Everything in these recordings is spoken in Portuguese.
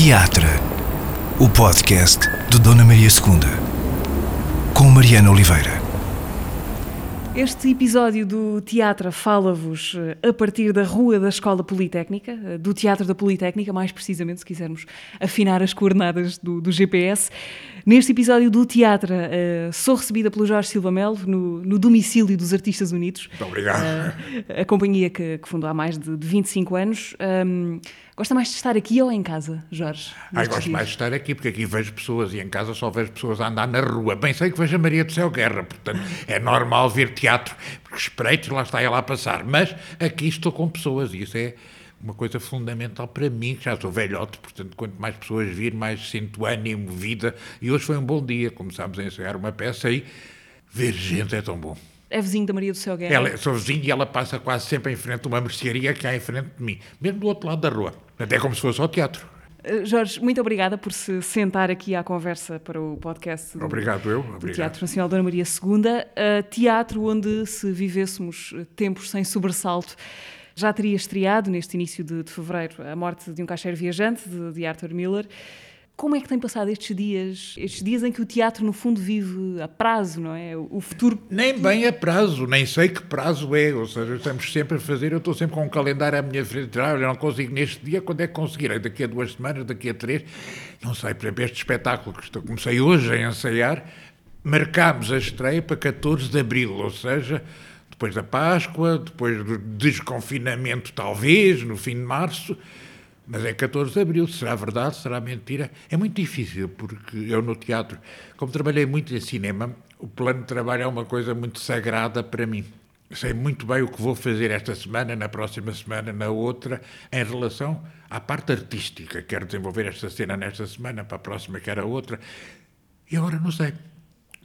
Teatro, o podcast de Dona Maria II, com Mariana Oliveira. Este episódio do Teatro fala-vos eh, a partir da Rua da Escola Politécnica, eh, do Teatro da Politécnica, mais precisamente, se quisermos afinar as coordenadas do, do GPS. Neste episódio do Teatro, uh, sou recebida pelo Jorge Silva Melo no, no domicílio dos Artistas Unidos. Muito obrigado. Uh, a companhia que, que, fundou há mais de, de 25 anos. Um, gosta mais de estar aqui ou em casa, Jorge? Ai, gosto dias? mais de estar aqui, porque aqui vejo pessoas e em casa só vejo pessoas a andar na rua. Bem sei que vejo a Maria do Céu Guerra, portanto é normal ver teatro, porque espreito lá está ela a passar. Mas aqui estou com pessoas e isso é uma coisa fundamental para mim, que já sou velhote, portanto, quanto mais pessoas vir, mais sinto ânimo, vida. E hoje foi um bom dia, começámos a ensaiar uma peça e ver gente é tão bom. É vizinho da Maria do Céu Guerra? Ela, sou vizinho e ela passa quase sempre em frente a uma mercearia que há em frente de mim, mesmo do outro lado da rua. Até como se fosse ao teatro. Eh, Jorge, muito obrigada por se sentar aqui à conversa para o podcast do, Obrigado eu. Obrigado. do Teatro Nacional Dona Maria II. Uh, teatro onde, se vivêssemos tempos sem sobressalto, já teria estreado neste início de, de fevereiro a morte de um caixeiro viajante, de, de, Arthur Miller. Como é que tem passado estes dias, estes dias em que o teatro, no fundo, vive a prazo, não é? O futuro. Nem bem a prazo, nem sei que prazo é. Ou seja, estamos sempre a fazer, eu estou sempre com um calendário à minha frente. Ah, eu não consigo neste dia, quando é que conseguirei? Daqui a duas semanas, daqui a três? Não sei, por exemplo, este espetáculo que estou, comecei hoje a ensaiar, marcámos a estreia para 14 de abril, ou seja, depois da Páscoa, depois do desconfinamento, talvez, no fim de março, mas é 14 de abril. Será verdade? Será mentira? É muito difícil, porque eu no teatro, como trabalhei muito em cinema, o plano de trabalho é uma coisa muito sagrada para mim. Sei muito bem o que vou fazer esta semana, na próxima semana, na outra, em relação à parte artística. Quero desenvolver esta cena nesta semana, para a próxima quero a outra. E agora não sei.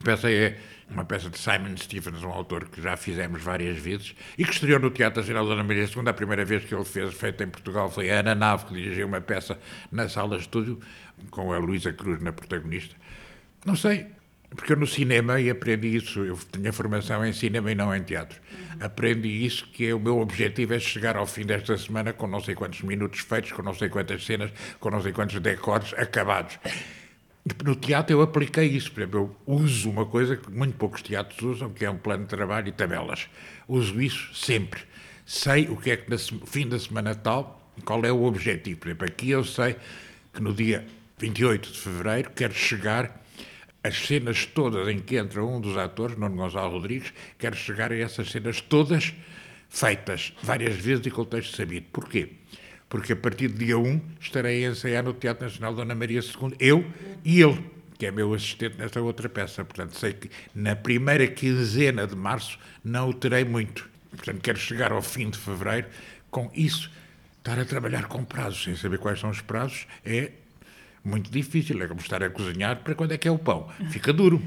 Peça é uma peça de Simon Stephens, um autor que já fizemos várias vezes e que estreou no Teatro Nacional da Ana Maria II. A primeira vez que ele fez, feito em Portugal, foi a Ana Nave, que dirigiu uma peça na sala de estúdio, com a Luísa Cruz na protagonista. Não sei, porque eu no cinema, e aprendi isso, eu tinha formação em cinema e não em teatro, aprendi isso, que é, o meu objetivo é chegar ao fim desta semana com não sei quantos minutos feitos, com não sei quantas cenas, com não sei quantos decores acabados. No teatro eu apliquei isso, por exemplo, eu uso uma coisa que muito poucos teatros usam, que é um plano de trabalho e tabelas. Uso isso sempre. Sei o que é que no fim da semana tal, qual é o objetivo. Por exemplo, aqui eu sei que no dia 28 de fevereiro quero chegar as cenas todas em que entra um dos atores, Nuno Gonçalo Rodrigues, quero chegar a essas cenas todas feitas várias vezes e com o texto sabido. Porquê? Porque a partir de dia 1 estarei a ensaiar no Teatro Nacional Dona Maria II, eu e ele, que é meu assistente nesta outra peça. Portanto, sei que na primeira quinzena de março não o terei muito. Portanto, quero chegar ao fim de fevereiro com isso. Estar a trabalhar com prazos, sem saber quais são os prazos, é muito difícil. É como estar a cozinhar para quando é que é o pão. Fica duro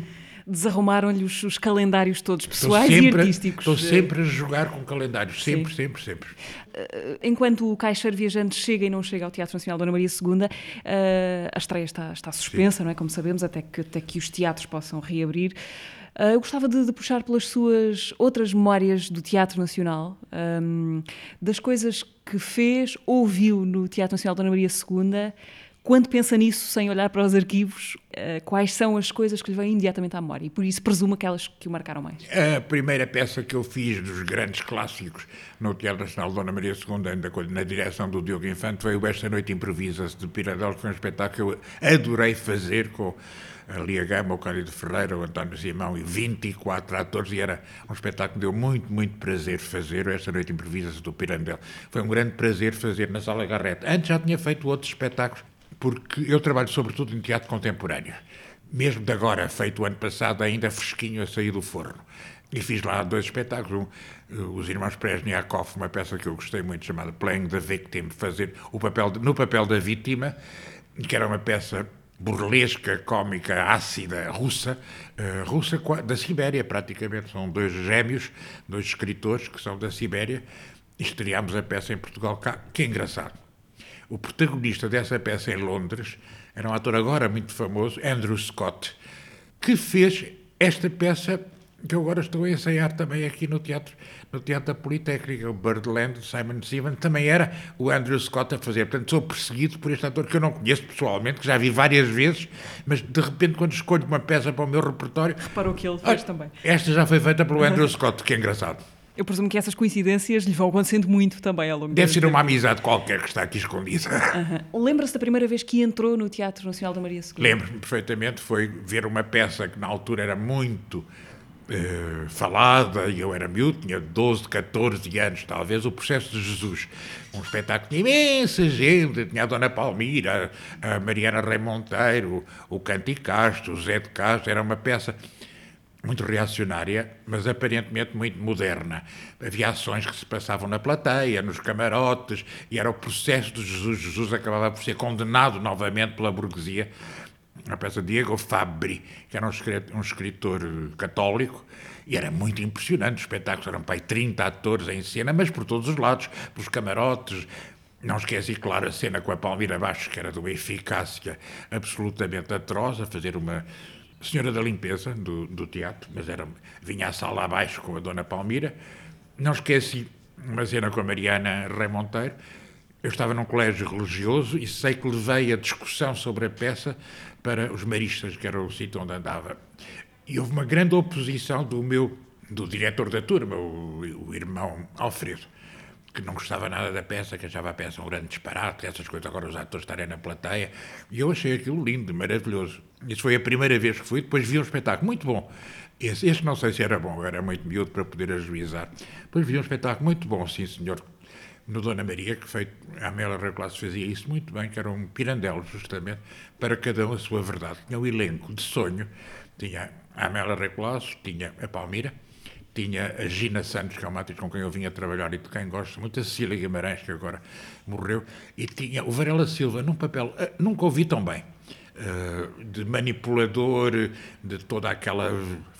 desarrumaram-lhe os, os, calendários todos, pessoais sempre, e artísticos. Estou sempre a jogar com calendários, sempre, Sim. sempre, sempre. Eh, enquanto o Caixeiro Viajante chega e não chega ao Teatro Nacional Dona Maria II, eh, a estreia está, está suspensa, Sim. não é? Como sabemos, até que, até que os teatros possam reabrir. Eh, eu gostava de, de, puxar pelas suas outras memórias do Teatro Nacional, um, ehm, das coisas que fez, ouviu no Teatro Nacional Dona Maria II quando pensa nisso, sem olhar para os arquivos, uh, quais são as coisas que lhe vêm imediatamente à memória? E por isso presumo aquelas que o marcaram mais. A primeira peça que eu fiz dos grandes clássicos no Teatro Nacional Dona Maria II, ainda na direção do Diogo Infante, foi o Esta Noite Improvisa-se de Piradel, que foi um espetáculo que eu adorei fazer com a Lia Gama, o Cândido Ferreira, o António Simão e 24 atores, e era um espetáculo que deu muito, muito prazer fazer, esta noite improvisa-se do Pirandel. Foi um grande prazer fazer na Sala Garreta. Antes já tinha feito outros espetáculos porque eu trabalho sobretudo em teatro contemporâneo. Mesmo de agora, feito o ano passado, ainda fresquinho a sair do forno. E fiz lá dois espetáculos. Um, os Irmãos Presniakov, uma peça que eu gostei muito, chamada Playing the Victim, fazer o papel de, no papel da vítima, que era uma peça burlesca, cómica, ácida, russa, uh, russa da Sibéria, praticamente. São dois gêmeos, dois escritores que são da Sibéria. Estreámos a peça em Portugal cá, que é engraçado o protagonista dessa peça em Londres era um ator agora muito famoso, Andrew Scott, que fez esta peça que eu agora estou a ensaiar também aqui no Teatro, no teatro da Politécnica, o Birdland, Simon Stevens, também era o Andrew Scott a fazer. Portanto, sou perseguido por este ator que eu não conheço pessoalmente, que já vi várias vezes, mas de repente, quando escolho uma peça para o meu repertório. Reparou que ele fez também. Esta já foi feita pelo Andrew Scott, que é engraçado. Eu presumo que essas coincidências lhe vão acontecendo muito também ao longo Deve ser uma amizade qualquer que está aqui escondida. Uhum. Lembra-se da primeira vez que entrou no Teatro Nacional da Maria II? Lembro-me perfeitamente, foi ver uma peça que na altura era muito Uh, falada, e eu era miúdo, tinha 12, 14 anos, talvez, o processo de Jesus. Um espetáculo de imensa gente, tinha a Dona Palmira, a Mariana Rei Monteiro, o Canti Castro, o Zé de Castro, era uma peça muito reacionária, mas aparentemente muito moderna. Havia ações que se passavam na plateia, nos camarotes, e era o processo de Jesus. Jesus acabava por ser condenado novamente pela burguesia a peça de Diego Fabri, que era um escritor, católico, e era muito impressionante. Os espetáculos eram aí 30 atores em cena, mas por todos os lados, pelos camarotes. Não esqueci, claro, a cena com a Palmira Baixo, que era de uma eficácia absolutamente atroz, a fazer uma senhora da limpeza do, do teatro, mas era, vinha à sala abaixo com a Dona Palmira. Não esqueci uma cena com a Mariana Rei Monteiro. Eu estava num colégio religioso e sei que levei a discussão sobre a peça para os maristas, que era o sítio onde andava. E houve uma grande oposição do meu, do diretor da turma, o, o irmão Alfredo, que não gostava nada da peça, que achava a peça um grande disparate, essas coisas, agora os atores estarem na plateia. E eu achei aquilo lindo, maravilhoso. Isso foi a primeira vez que fui, depois vi um espetáculo muito bom. Esse, este não sei se era bom, era muito miúdo para poder ajuizar. Depois vi um espetáculo muito bom, sim senhor, no Dona Maria, que feito, a Amélia Reclasse fazia isso muito bem, que era um pirandelo, justamente, para cada um a sua verdade. Tinha o elenco de sonho, tinha a Amélia Reclasse, tinha a Palmira, tinha a Gina Santos, que é uma atriz com quem eu vinha trabalhar e de quem gosto muito, a Cecília Guimarães, que agora morreu, e tinha o Varela Silva num papel, uh, nunca ouvi tão bem, uh, de manipulador de toda aquela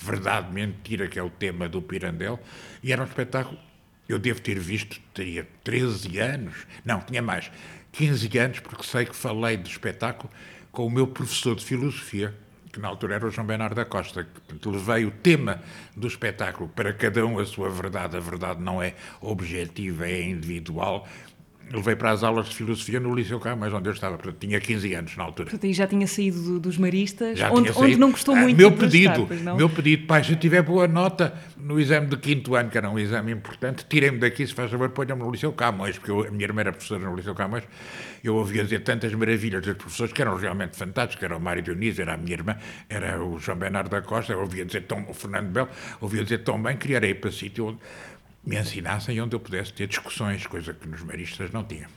verdade mentira que é o tema do Pirandel, e era um espetáculo eu devo ter visto, teria 13 anos, não, tinha mais, 15 anos, porque sei que falei do espetáculo com o meu professor de filosofia, que na altura era o João Bernardo da Costa, que portanto, levei o tema do espetáculo para cada um a sua verdade. A verdade não é objetiva, é individual levei para as aulas de filosofia no Liceu Camões, onde eu estava. Portanto, tinha 15 anos na altura. Portanto, aí já tinha saído do, dos maristas, já onde, onde não gostou ah, muito meu pedido? Meu pedido, pai, se eu tiver boa nota no exame de quinto ano, que era um exame importante, tirem-me daqui, se faz favor, ponham-me no Liceu Camões, porque eu, a minha irmã era professora no Liceu Camões, eu ouvia dizer tantas maravilhas dos professores que eram realmente fantásticos, era o Mário Dionísio, era a minha irmã, era o João Bernardo da Costa, eu ouvia dizer tão, o Fernando Belo, ouvia dizer tão bem, ir para sítio onde me ensinassem onde eu pudesse ter discussões, coisa que nos maristas não tinha.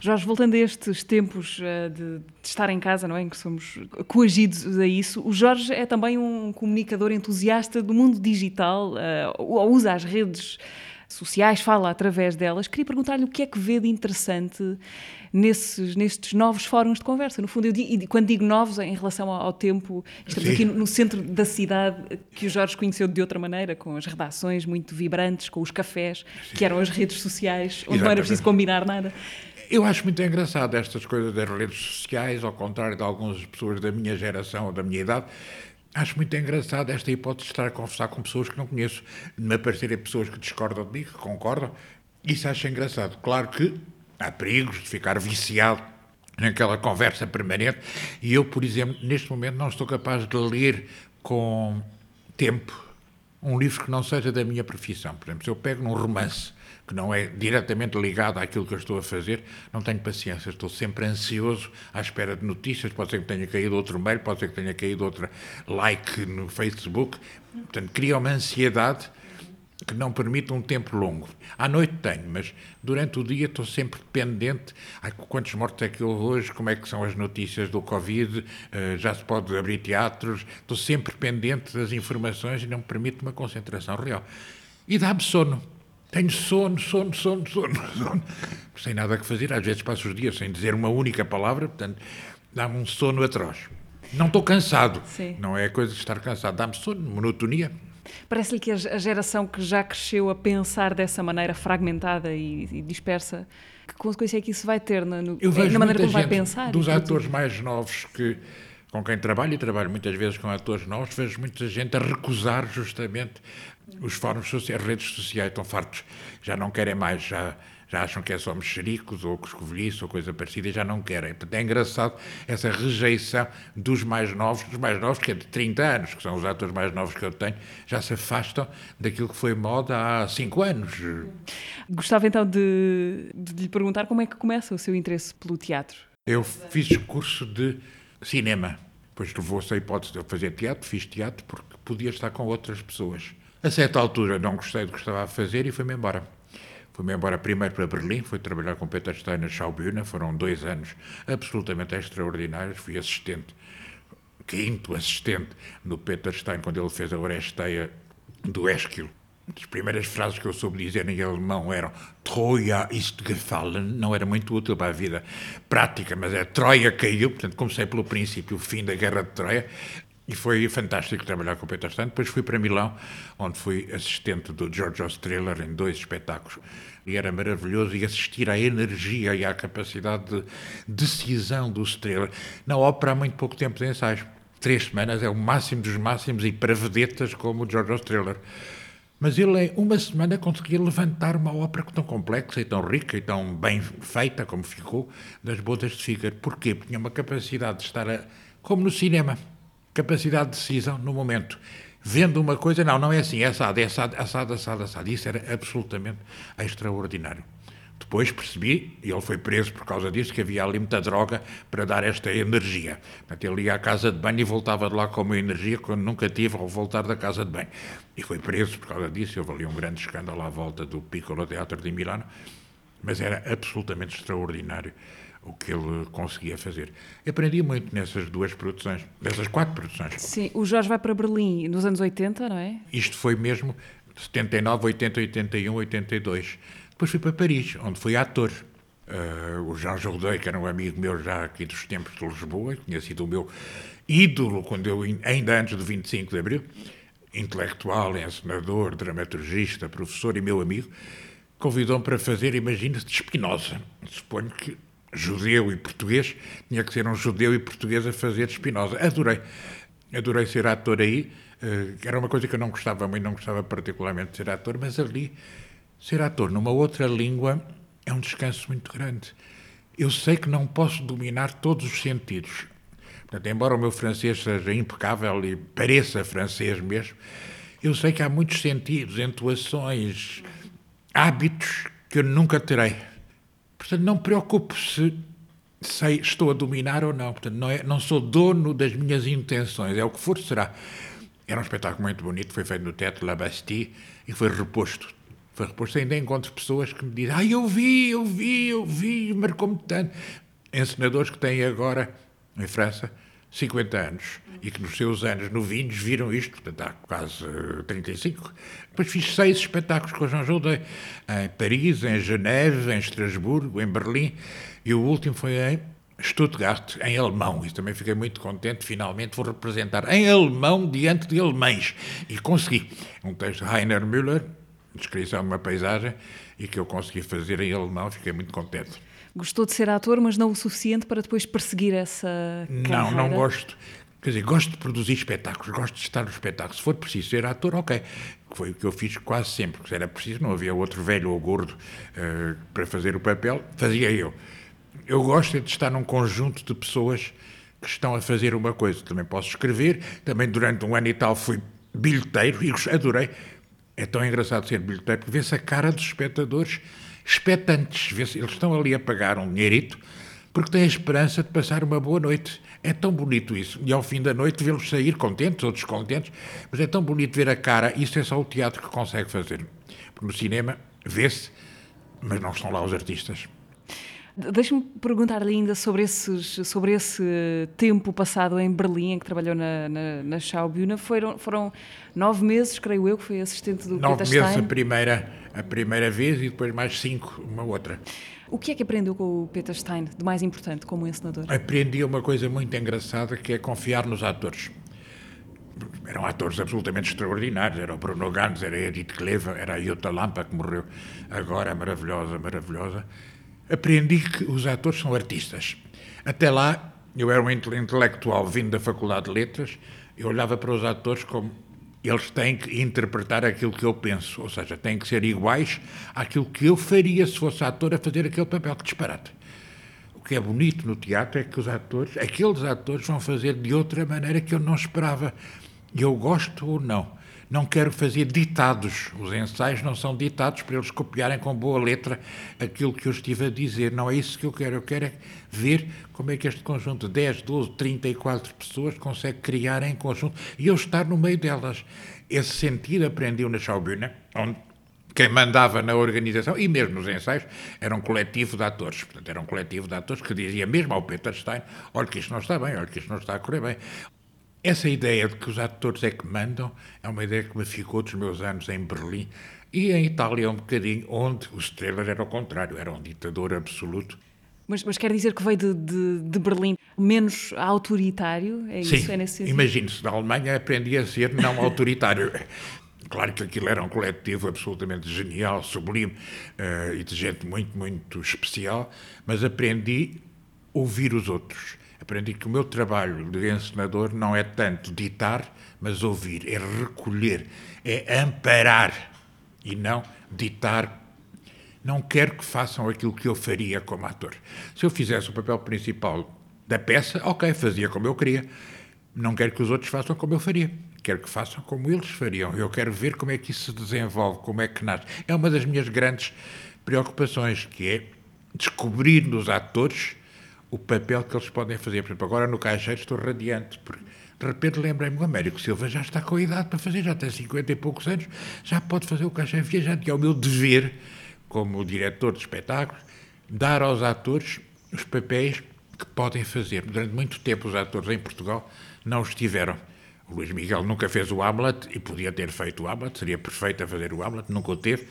Jorge, voltando a estes tempos uh, de, estar em casa, não é? Em que somos coagidos a isso, o Jorge é também um comunicador entusiasta do mundo digital, uh, usa as redes sociais, fala através delas. Queria perguntar-lhe o que é que vê de interessante nesses, nestes novos fóruns de conversa. No fundo, digo, e quando digo novos, em relação ao, ao tempo, estamos Sim. aqui no, no, centro da cidade que o Jorge conheceu de outra maneira, com as redações muito vibrantes, com os cafés, Sim. que eram as redes sociais, onde Exatamente. não era preciso combinar nada. Eu acho muito engraçado estas coisas das redes sociais, ao contrário de algumas pessoas da minha geração ou da minha idade. Acho muito engraçado esta hipótese de estar a conversar com pessoas que não conheço, me aparecerem pessoas que discordam de mim, que concordam. Isso acho engraçado. Claro que há perigos de ficar viciado naquela conversa permanente. E eu, por exemplo, neste momento não estou capaz de ler com tempo um livro que não seja da minha profissão. Por exemplo, se eu pego num romance que não é diretamente ligado àquilo que eu estou a fazer, não tenho paciência, estou sempre ansioso à espera de notícias, pode ser que tenha caído outro mail, pode ser que tenha caído outra like no Facebook, portanto, cria uma ansiedade que não permite um tempo longo. À noite tenho, mas durante o dia estou sempre dependente. Ai, quantos mortos é que houve hoje? Como é que são as notícias do Covid? Uh, já se pode abrir teatros? Estou sempre pendente das informações e não permite uma concentração real. E dá-me sono. Tenho sono, sono, sono, sono, sono. Sem nada a fazer, às vezes passo os dias sem dizer uma única palavra, portanto, dá-me um sono atroz. Não estou cansado, Sim. não é coisa de estar cansado, dá-me sono, monotonia. Parece-lhe que a geração que já cresceu a pensar dessa maneira fragmentada e, e dispersa, que consequência é que isso vai ter na, no, vejo na maneira como vai pensar? Dos atores mais novos que com quem trabalho, e trabalho muitas vezes com atores novos, vejo muita gente a recusar justamente os fóruns sociais, as redes sociais, estão fartos, já não querem mais, já, já acham que é só mexericos ou coscovilhice ou coisa parecida e já não querem. Portanto, é engraçado essa rejeição dos mais novos, dos mais novos, que é de 30 anos, que são os atores mais novos que eu tenho, já se afastam daquilo que foi moda há 5 anos. Gostava então de, de lhe perguntar como é que começa o seu interesse pelo teatro. Eu fiz curso de cinema. Depois levou-se a hipótese de eu fazer teatro, fiz teatro porque podia estar com outras pessoas. A certa altura não gostei do que estava a fazer e fui-me embora. Fui-me embora primeiro para Berlim, fui trabalhar com Peter Stein na Schaubühne, foram dois anos absolutamente extraordinários, fui assistente, quinto assistente do Peter Stein, quando ele fez a Oresteia do Esquilo. As primeiras frases que eu soube dizer em alemão eram Troia ist gefallen, não era muito útil para a vida prática, mas é Troia caiu, portanto comecei pelo princípio, o fim da Guerra de Troia, e foi fantástico trabalhar com o Peter Stein. Depois fui para Milão, onde fui assistente do Giorgio Strehler em dois espetáculos. E era maravilhoso e assistir à energia e à capacidade de decisão do Strehler. Na ópera há muito pouco tempo de ensaios. Três semanas é o máximo dos máximos e para vedetas como o Giorgio Strehler. Mas ele, em uma semana, conseguia levantar uma ópera tão complexa e tão rica e tão bem feita como ficou das Bodas de Fígaro. Porquê? Porque tinha uma capacidade de estar, a, como no cinema, capacidade de decisão no momento. Vendo uma coisa, não, não é assim, é assado, é assado, assado, assado, assado. Isso era absolutamente extraordinário. Depois percebi, e ele foi preso por causa disso, que havia ali muita droga para dar esta energia. Portanto, ele ia à casa de banho e voltava de lá com uma energia quando nunca tive ao voltar da casa de banho. E foi preso por causa disso. Houve ali um grande escândalo à volta do Piccolo Teatro de Milano, mas era absolutamente extraordinário o que ele conseguia fazer. Aprendi muito nessas duas produções, nessas quatro produções. Sim, o Jorge vai para Berlim nos anos 80, não é? Isto foi mesmo 79, 80, 81, 82. Depois fui para Paris, onde fui ator. Uh, o Jean Jourdain, que era um amigo meu já aqui dos tempos de Lisboa, tinha sido o meu ídolo quando eu, ainda antes do 25 de Abril, intelectual, encenador, dramaturgista, professor e meu amigo, convidou-me para fazer, imagina-se, de Spinoza. Suponho que judeu e português, tinha que ser um judeu e português a fazer Spinoza. Adorei. Adorei ser ator aí. Uh, era uma coisa que eu não gostava muito, não gostava particularmente de ser ator, mas ali, ser ator numa outra língua é um descanso muito grande. Eu sei que não posso dominar todos os sentidos. Portanto, embora o meu francês seja impecável e pareça francês mesmo, eu sei que há muitos sentidos, entoações, hábitos que eu nunca terei. Portanto, não me preocupo se sei, estou a dominar ou não. Portanto, não, é, não sou dono das minhas intenções. É o que for, será. Era um espetáculo muito bonito, foi feito no Teatro La Bastille e foi reposto. Reposto. Ainda encontro pessoas que me dizem: Ah, eu vi, eu vi, eu vi, marcou-me tanto. Encenadores que têm agora, em França, 50 anos e que nos seus anos novinhos viram isto, portanto há quase 35. Depois fiz seis espetáculos com o Jean Jourdain, em Paris, em Geneve, em Estrasburgo, em Berlim, e o último foi em Stuttgart, em alemão, e também fiquei muito contente, finalmente vou representar em alemão diante de alemães, e consegui. Um texto de Rainer Müller, descrição de uma paisagem, e que eu consegui fazer em alemão, fiquei muito contente. Gostou de ser ator, mas não o suficiente para depois perseguir essa carreira? Não, não gosto. Quer dizer, gosto de produzir espetáculos, gosto de estar no espetáculo. Se for preciso ser ator, ok. Foi o que eu fiz quase sempre. Se era preciso, não havia outro velho ou gordo uh, para fazer o papel, fazia eu. Eu gosto de estar num conjunto de pessoas que estão a fazer uma coisa. Também posso escrever, também durante um ano e tal fui bilheteiro e adorei. É tão engraçado ser bilheteiro, porque vê-se a cara dos espectadores expectantes. Eles estão ali a pagar um dinheirito porque têm a esperança de passar uma boa noite. É tão bonito isso. E ao fim da noite vê-los sair contentes ou descontentes, mas é tão bonito ver a cara. Isso é só o teatro que consegue fazer. Porque no cinema vê-se, mas não estão lá os artistas. Deixa-me perguntar-lhe ainda sobre, esses, sobre esse tempo passado em Berlim, em que trabalhou na, na, na Schaubühne. Foram, foram nove meses, creio eu, que foi assistente do nove Peter Stein. Nove meses a primeira, a primeira vez e depois mais cinco, uma outra. O que é que aprendeu com o Peter Stein de mais importante como encenador? Aprendi uma coisa muito engraçada que é confiar nos atores. Eram atores absolutamente extraordinários. Era o Bruno Gantz, era a Edith Kleva, era a Jutta Lampa, que morreu agora, maravilhosa, maravilhosa. Aprendi que os atores são artistas. Até lá, eu era um intelectual vindo da Faculdade de Letras, eu olhava para os atores como eles têm que interpretar aquilo que eu penso, ou seja, têm que ser iguais àquilo que eu faria se fosse ator a fazer aquele papel. Que disparate. O que é bonito no teatro é que os atores, aqueles atores, vão fazer de outra maneira que eu não esperava. E eu gosto ou não não quero fazer ditados. Os ensaios não são ditados para eles copiarem com boa letra aquilo que eu estive a dizer. Não é isso que eu quero. Eu quero é ver como é que este conjunto de 10, 12, 34 pessoas consegue criar em conjunto e eu estar no meio delas. Esse sentido aprendi na Schaubühne, onde quem mandava na organização e mesmo nos ensaios era um coletivo de atores. Portanto, era um coletivo de atores que dizia mesmo ao Peter Stein: olha que isto não está bem, olha que isto não está a correr bem. Essa ideia de que os atores é que mandam é uma ideia que me ficou dos meus anos em Berlim e em Itália um bocadinho, onde o Streller era o contrário, era um ditador absoluto. Mas, mas quer dizer que veio de, de, de, Berlim menos autoritário? É Sim, isso? É nesse imagine-se, na Alemanha aprendi a ser não autoritário. Claro que aquilo era um coletivo absolutamente genial, sublime uh, e de gente muito, muito especial, mas aprendi a ouvir os outros aprendi que o meu trabalho de encenador não é tanto ditar, mas ouvir, é recolher, é amparar e não ditar. Não quero que façam aquilo que eu faria como ator. Se eu fizesse o papel principal da peça, ok, fazia como eu queria. Não quero que os outros façam como eu faria. Quero que façam como eles fariam. Eu quero ver como é que isso se desenvolve, como é que nasce. É uma das minhas grandes preocupações, que é descobrir nos atores o papel que eles podem fazer. Por exemplo, agora no caixeiro estou radiante, porque de repente lembrei-me, o Américo Silva já está com a idade para fazer, já tem 50 e poucos anos, já pode fazer o caixeiro viajante, é o meu dever, como diretor de espetáculos, dar aos atores os papéis que podem fazer. Durante muito tempo os atores em Portugal não os tiveram. O Luís Miguel nunca fez o Hamlet e podia ter feito o Hamlet, seria perfeito a fazer o Hamlet, nunca o teve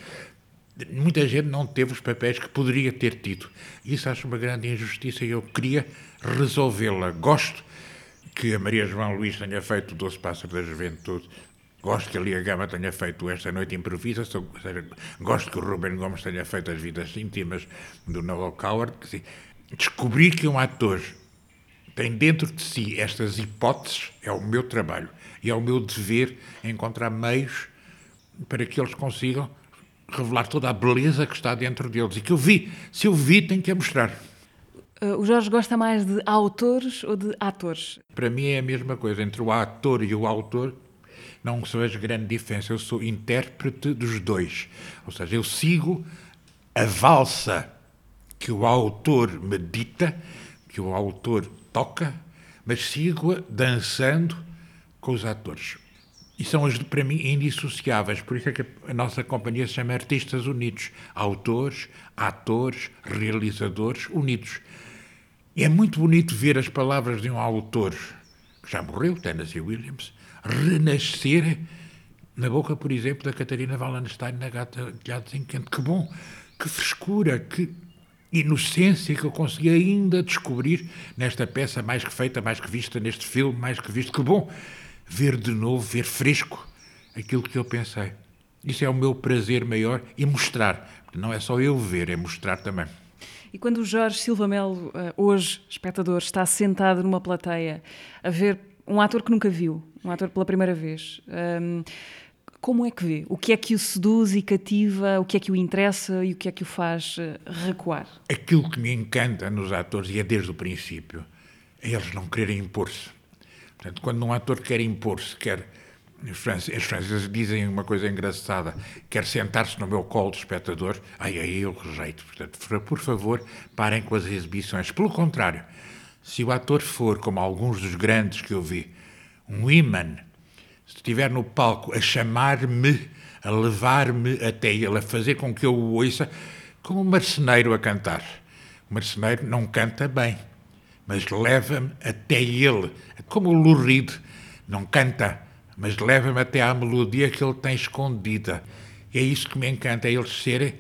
muita gente não teve os papéis que poderia ter tido. Isso acho uma grande injustiça e eu queria resolvê-la. Gosto que a Maria João Luís tenha feito o Doce Pássaro da Juventude. Gosto que a Lia Gama tenha feito Esta Noite Improvisa. Gosto que o Ruben Gomes tenha feito As Vidas Íntimas do Noel Coward. Descobrir que um ator tem dentro de si estas hipóteses é o meu trabalho e é o meu dever encontrar meios para que eles consigam revelar toda a beleza que está dentro deles e que eu vi. Se eu vi, tenho que a mostrar. Uh, o Jorge gosta mais de autores ou de atores? Para mim é a mesma coisa. Entre o ator e o autor, não sou vejo grande diferença. Eu sou intérprete dos dois. Ou seja, eu sigo a valsa que o autor medita, que o autor toca, mas sigo-a dançando com os atores. E são, as, para mim, indissociáveis. Por isso é que a nossa companhia se chama Artistas Unidos. Autores, atores, realizadores unidos. E é muito bonito ver as palavras de um autor que já morreu, Tennessee Williams, renascer na boca, por exemplo, da Catarina Wallenstein na Gata Telhados em Quente. Que bom, que frescura, que inocência que eu consegui ainda descobrir nesta peça mais que feita, mais que vista, neste filme mais que visto. Que bom ver de novo, ver fresco aquilo que eu pensei. Isso é o meu prazer maior e mostrar. Não é só eu ver, é mostrar também. E quando o Jorge Silva Melo, eh, hoje espectador, está sentado numa plateia a ver um ator que nunca viu, um ator pela primeira vez, ehm, como é que vê? O que é que o seduz e cativa? O que é que o interessa e o que é que o faz eh, recuar? Aquilo que me encanta nos atores, e é desde o princípio, é eles não quererem impor-se. Portanto, quando um ator quer impor-se, quer. Os franceses dizem uma coisa engraçada: quer sentar-se no meu colo de espectador, aí aí eu rejeito. Portanto, por favor, parem com as exibições. Pelo contrário, se o ator for, como alguns dos grandes que eu vi, um imã, se estiver no palco a chamar-me, a levar-me até ele, a fazer com que eu o ouça, como um marceneiro a cantar. O marceneiro não canta bem mas leva-me até ele. Como o Lou Reed não canta, mas leva-me até à melodia que ele tem escondida. E é isso que me encanta, é eles serem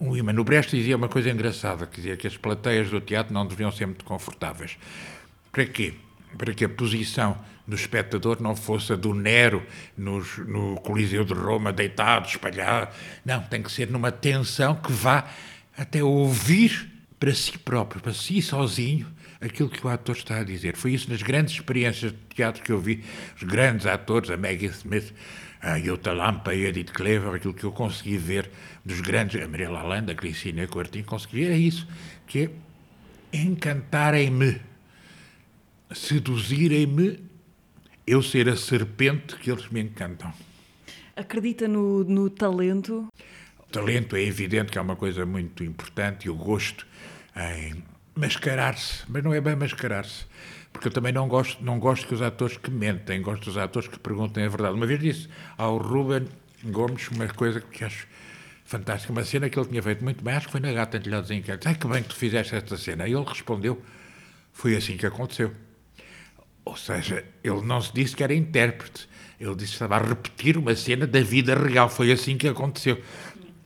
um imã. No Brecht dizia uma coisa engraçada, que dizia que as plateias do teatro não deviam ser muito confortáveis. Para quê? Para que a posição do espectador não fosse a do Nero nos, no Coliseu de Roma, deitado, espalhado. Não, tem que ser numa tensão que vá até ouvir para si próprio, para si sozinho, aquilo que o ator está a dizer. Foi isso nas grandes experiências de teatro que eu vi, os grandes atores, a Maggie Smith, a Jutta Lampa, a Edith Clever, aquilo que eu consegui ver dos grandes, a Maria Lalanda, a Cristina Coutinho, consegui ver, é isso, que é encantarem-me, seduzirem-me, eu ser a serpente que eles me encantam. Acredita no, no talento? O talento é evidente que é uma coisa muito importante e o gosto em mascarar-se, mas não é bem mascarar-se, porque eu também não gosto, não gosto que os atores que mentem, gosto dos atores que perguntem a verdade. Uma vez disse ao Ruben Gomes uma coisa que acho fantástica, uma cena que ele tinha feito muito bem, acho que foi na Gata Entelhados em Inquéritos. Ai, que bem que tu fizeste esta cena. E ele respondeu, foi assim que aconteceu. Ou seja, ele não se disse que era intérprete, ele disse que estava a repetir uma cena da vida real, foi assim que aconteceu.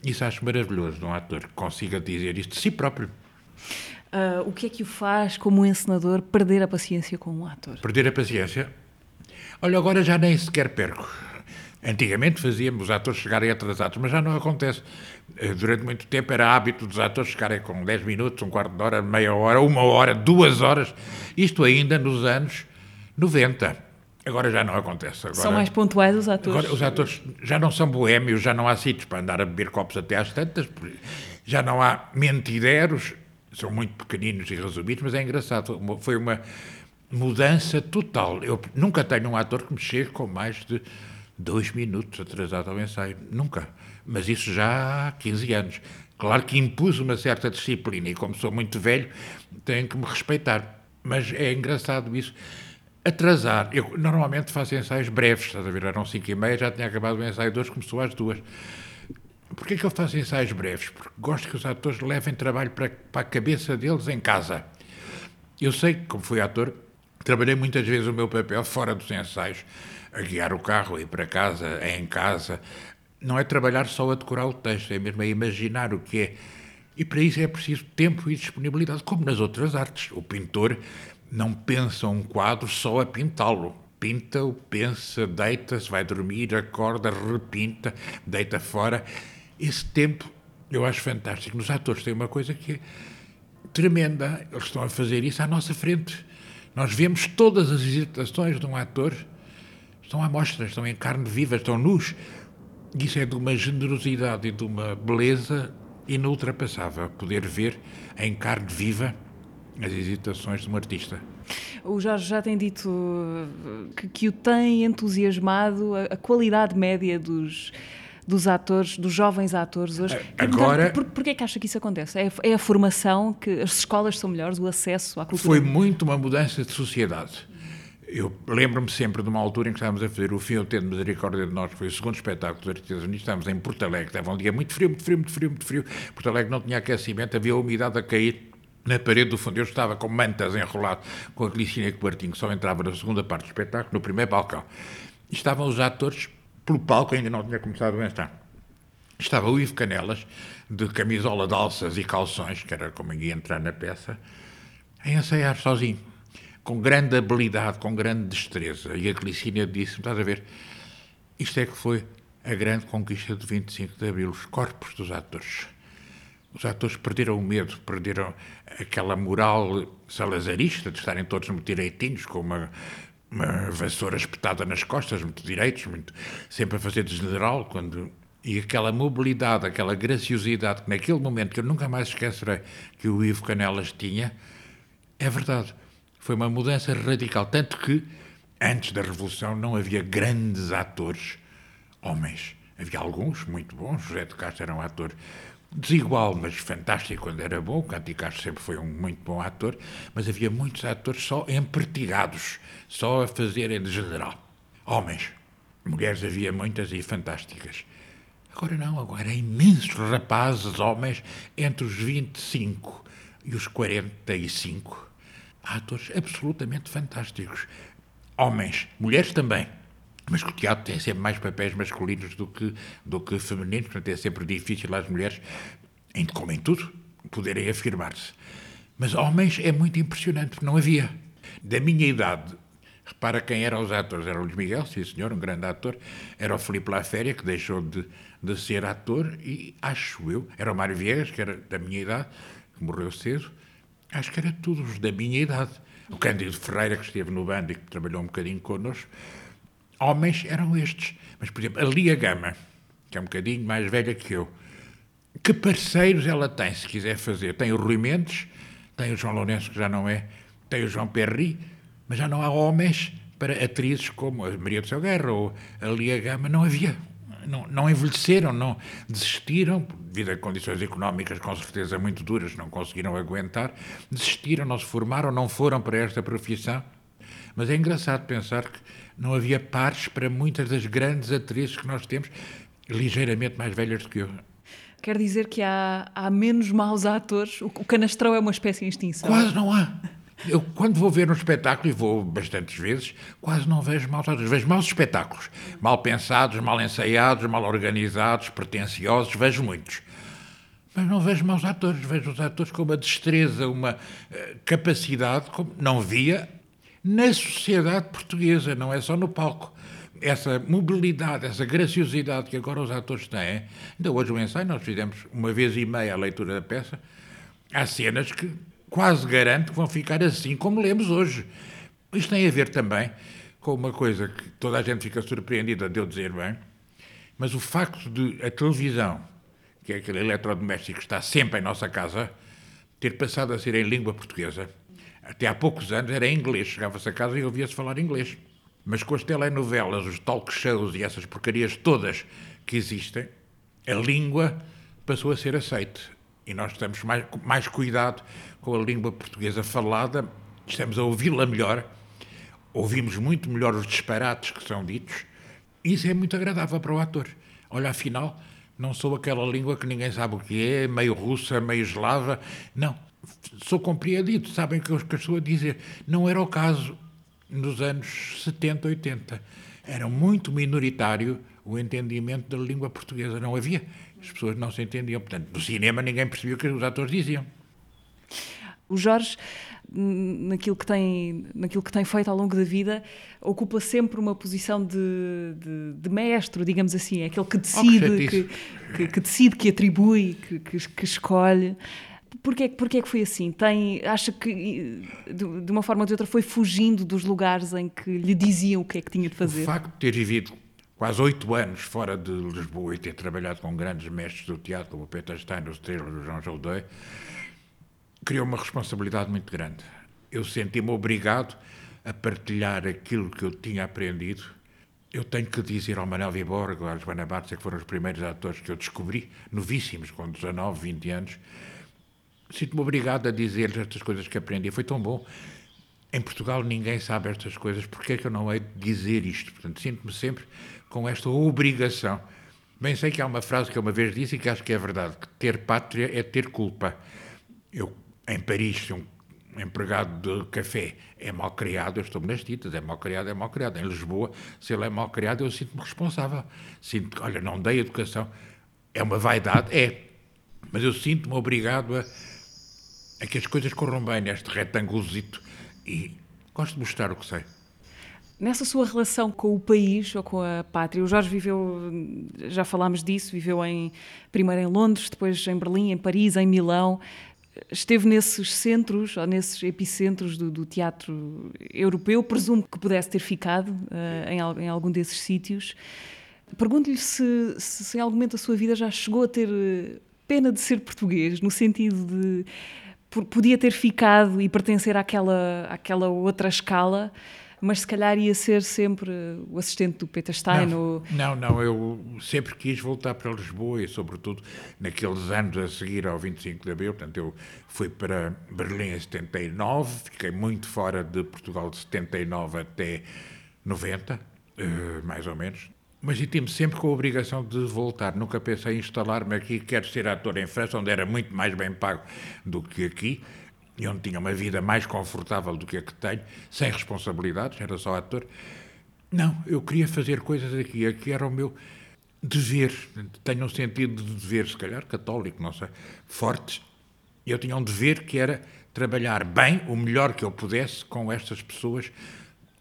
Isso acho maravilhoso de um ator que consiga dizer isto de si próprio. Uh, o que é que o faz, como um encenador, perder a paciência com um ator? Perder a paciência? Olha, agora já nem sequer perco. Antigamente fazíamos os atores chegarem atrasados, mas já não acontece. Eh, durante muito tempo era hábito dos atores chegarem com 10 minutos, um quarto de hora, meia hora, uma hora, duas horas. Isto ainda nos anos 90. Agora já não acontece. Agora, são mais pontuais os atores? Agora os atores já não são boémios, já não há sítios para andar a beber copos até às tantas, já não há mentideros, são muito pequeninos e resumidos, mas é engraçado. Foi uma mudança total. Eu nunca tenho um ator que me chegue com mais de dois minutos atrasado ao ensaio. Nunca. Mas isso já há 15 anos. Claro que impus uma certa disciplina e, como sou muito velho, tenho que me respeitar. Mas é engraçado isso. Atrasar. Eu normalmente faço ensaios breves, estás a ver? Eram 5 e meia, já tinha acabado o ensaio de hoje, começou às duas. Porquê que eu faço ensaios breves? Porque gosto que os atores levem trabalho para, para a cabeça deles em casa. Eu sei que, como fui ator, trabalhei muitas vezes o meu papel fora dos ensaios, a guiar o carro, a ir para casa, a em casa. Não é trabalhar só a decorar o texto, é mesmo a imaginar o que é. E para isso é preciso tempo e disponibilidade, como nas outras artes. O pintor não pensa um quadro só a pintá-lo pinta-o, pensa, deita-se, vai dormir, acorda, repinta, deita fora esse tempo eu acho fantástico. Nos atores tem uma coisa que é tremenda. Eles estão a fazer isso à nossa frente. Nós vemos todas as hesitações de um ator, estão à mostra, estão em carne viva, estão nus. Isso é de uma generosidade e de uma beleza inultrapassável, poder ver em carne viva as hesitações de um artista. O Jorge já tem dito que, que o tem entusiasmado a, a qualidade média dos dos atores, dos jovens atores hoje. Agora... Por, porquê é que acha que isso acontece? É, é, a formação, que as escolas são melhores, o acesso à cultura? Foi muito uma mudança de sociedade. Eu lembro-me sempre de uma altura em que estávamos a fazer o Fio Tendo Misericórdia de Nós, que foi o segundo espetáculo dos Artistas Unidos, estávamos em Porto Alegre, estava um dia muito frio, muito frio, muito frio, muito frio. Porto Alegre não tinha aquecimento, havia umidade a cair na parede do fundo. Eu estava com mantas enrolado com a Cristina Cobertinho, que só entrava na segunda parte do espetáculo, no primeiro balcão. E estavam os atores pelo palco, ainda não tinha começado a entrar. Estava o Ivo Canelas, de camisola de alças e calções, que era como ia entrar na peça, a ensaiar sozinho, com grande habilidade, com grande destreza. E a Clicínia disse-me: estás a ver, isto é que foi a grande conquista de 25 de Abril, os corpos dos atores. Os atores perderam o medo, perderam aquela moral salazarista de estarem todos muito direitinhos, com uma uma vassoura espetada nas costas, muito direitos, muito, sempre a fazer de general, quando e aquela mobilidade, aquela graciosidade que naquele momento, que eu nunca mais esquecerei, que o Ivo Canelas tinha, é verdade. Foi uma mudança radical. Tanto que, antes da Revolução, não havia grandes atores homens. Havia alguns muito bons. José de Castro era um ator desigual, mas fantástico quando era bom. O Canti Castro sempre foi um muito bom ator. Mas havia muitos atores só empertigados só a fazerem de general. Homens. Mulheres havia muitas e fantásticas. Agora não, agora há imensos rapazes, homens, entre os 25 e os 45. Há atores absolutamente fantásticos. Homens, mulheres também. Mas o teatro tem sempre mais papéis masculinos do que, do que femininos, portanto é sempre difícil às mulheres, como em tudo, poderem afirmar-se. Mas homens é muito impressionante, porque não havia. Da minha idade, Repara quem eram os atores. Era o Luís Miguel, sim senhor, um grande ator. Era o Filipe Laféria, que deixou de, de ser ator. E acho eu, era o Mário Viegas, que era da minha idade, que morreu cedo, acho que era tudo os da minha idade. O Cândido Ferreira, que esteve no bando e que trabalhou um bocadinho connosco, homens eram estes. Mas, por exemplo, a Lia Gama, que é um bocadinho mais velha que eu, que parceiros ela tem, se quiser fazer? Tem o Rui Mendes, tem o João Lourenço, que já não é, tem o João Perry, mas já não há homens para atrizes como a Maria do Céu Guerra ou a Lia Gama, não havia. Não, não envelheceram, não desistiram, devido a condições económicas com certeza muito duras, não conseguiram aguentar, desistiram, não se formaram, não foram para esta profissão. Mas é engraçado pensar que não havia pares para muitas das grandes atrizes que nós temos, ligeiramente mais velhas do que eu. Quer dizer que há, há menos maus atores? O, canastrão é uma espécie em extinção? Quase não há. Eu, quando vou ver um espetáculo, e vou bastantes vezes, quase não vejo maus atores. Vejo maus espetáculos. Mal pensados, mal ensaiados, mal organizados, pretenciosos, vejo muitos. Mas não vejo maus atores. Vejo os atores com uma destreza, uma uh, capacidade, como não via na sociedade portuguesa, não é só no palco essa mobilidade, essa graciosidade que agora os atores têm. Ainda hoje o ensaio, nós fizemos uma vez e meia a leitura da peça. Há cenas que quase garanto que vão ficar assim como lemos hoje. Isto tem a ver também com uma coisa que toda a gente fica surpreendida de eu dizer bem, mas o facto de a televisão, que é aquele eletrodoméstico que está sempre em nossa casa, ter passado a ser em língua portuguesa. Até há poucos anos era em inglês. Chegava-se a casa e ouvia-se falar inglês. Mas com as telenovelas, os talk shows e essas porcarias todas que existem, a língua passou a ser aceite. E nós temos mais, mais cuidado com a língua portuguesa falada, estamos a ouvi-la melhor, ouvimos muito melhor os disparates que são ditos. Isso é muito agradável para o ator. Olha, afinal, não sou aquela língua que ninguém sabe o que é, meio russa, meio eslava. Não. Sou compreendido, sabem o que eu estou a dizer. Não era o caso nos anos 70, 80. Era muito minoritário o entendimento da língua portuguesa. Não havia. As pessoas não se entendiam. Portanto, no cinema ninguém percebia o que os atores diziam. O Jorge, naquilo que tem, naquilo que tem feito ao longo da vida, ocupa sempre uma posição de, de, de mestre, digamos assim, é aquele que decide, oh, que, que, que, decide, que atribui, que, que, escolhe. Porquê, porquê que foi assim? Tem, acha que, de uma forma ou de outra, foi fugindo dos lugares em que lhe diziam o que é que tinha de fazer? O facto de ter vivido quase oito anos fora de Lisboa e ter trabalhado com grandes mestres do teatro, como o Peter Stein, o Estrela, o João Jaldei, criou uma responsabilidade muito grande. Eu senti-me obrigado a partilhar aquilo que eu tinha aprendido. Eu tenho que dizer ao Manuel Viborgo, à Joana Barça, que foram os primeiros atores que eu descobri, novíssimos, com 19, 20 anos, sinto-me obrigado a dizer-lhes estas coisas que aprendi. Foi tão bom. Em Portugal ninguém sabe estas coisas, porque é que eu não hei de dizer isto? Portanto, sinto-me sempre com esta obrigação. Bem sei que há uma frase que eu uma vez disse e que acho que é verdade, que ter pátria é ter culpa. Eu, em Paris, se um empregado de café é mal criado, eu estou nas titas, é mal criado, é mal criado. Em Lisboa, se ele é mal criado, eu sinto-me responsável. Sinto, olha, não dei educação. É uma vaidade? É. Mas eu sinto-me obrigado a é que as coisas corram bem neste retângulozito e gosto de mostrar o que sei. Nessa sua relação com o país ou com a pátria, o Jorge viveu, já falámos disso, viveu em, primeiro em Londres, depois em Berlim, em Paris, em Milão. Esteve nesses centros, ou nesses epicentros do, do teatro europeu, presumo que pudesse ter ficado uh, em, em, algum desses sítios. Pergunto-lhe se, se, se em algum momento da sua vida já chegou a ter eh, pena de ser português, no sentido de podia ter ficado e pertencer àquela, àquela outra escala, mas se calhar ia ser sempre o assistente do Peter Stein. Não, ou... não, não, eu sempre quis voltar para Lisboa e, sobretudo, naqueles anos a seguir ao 25 de Abril. Portanto, eu fui para Berlim em 79, fiquei muito fora de Portugal de 79 até 90, eh, mais ou menos. Mas senti-me sempre com a obrigação de voltar. Nunca pensei em instalar-me aqui. Quero ser ator em França, onde era muito mais bem pago do que aqui e onde tinha uma vida mais confortável do que a que tenho, sem responsabilidades, era só ator. Não, eu queria fazer coisas aqui. Aqui era o meu dever. Tenho um sentido de dever, se calhar católico, não sei. Eu tinha um dever que era trabalhar bem, o melhor que eu pudesse, com estas pessoas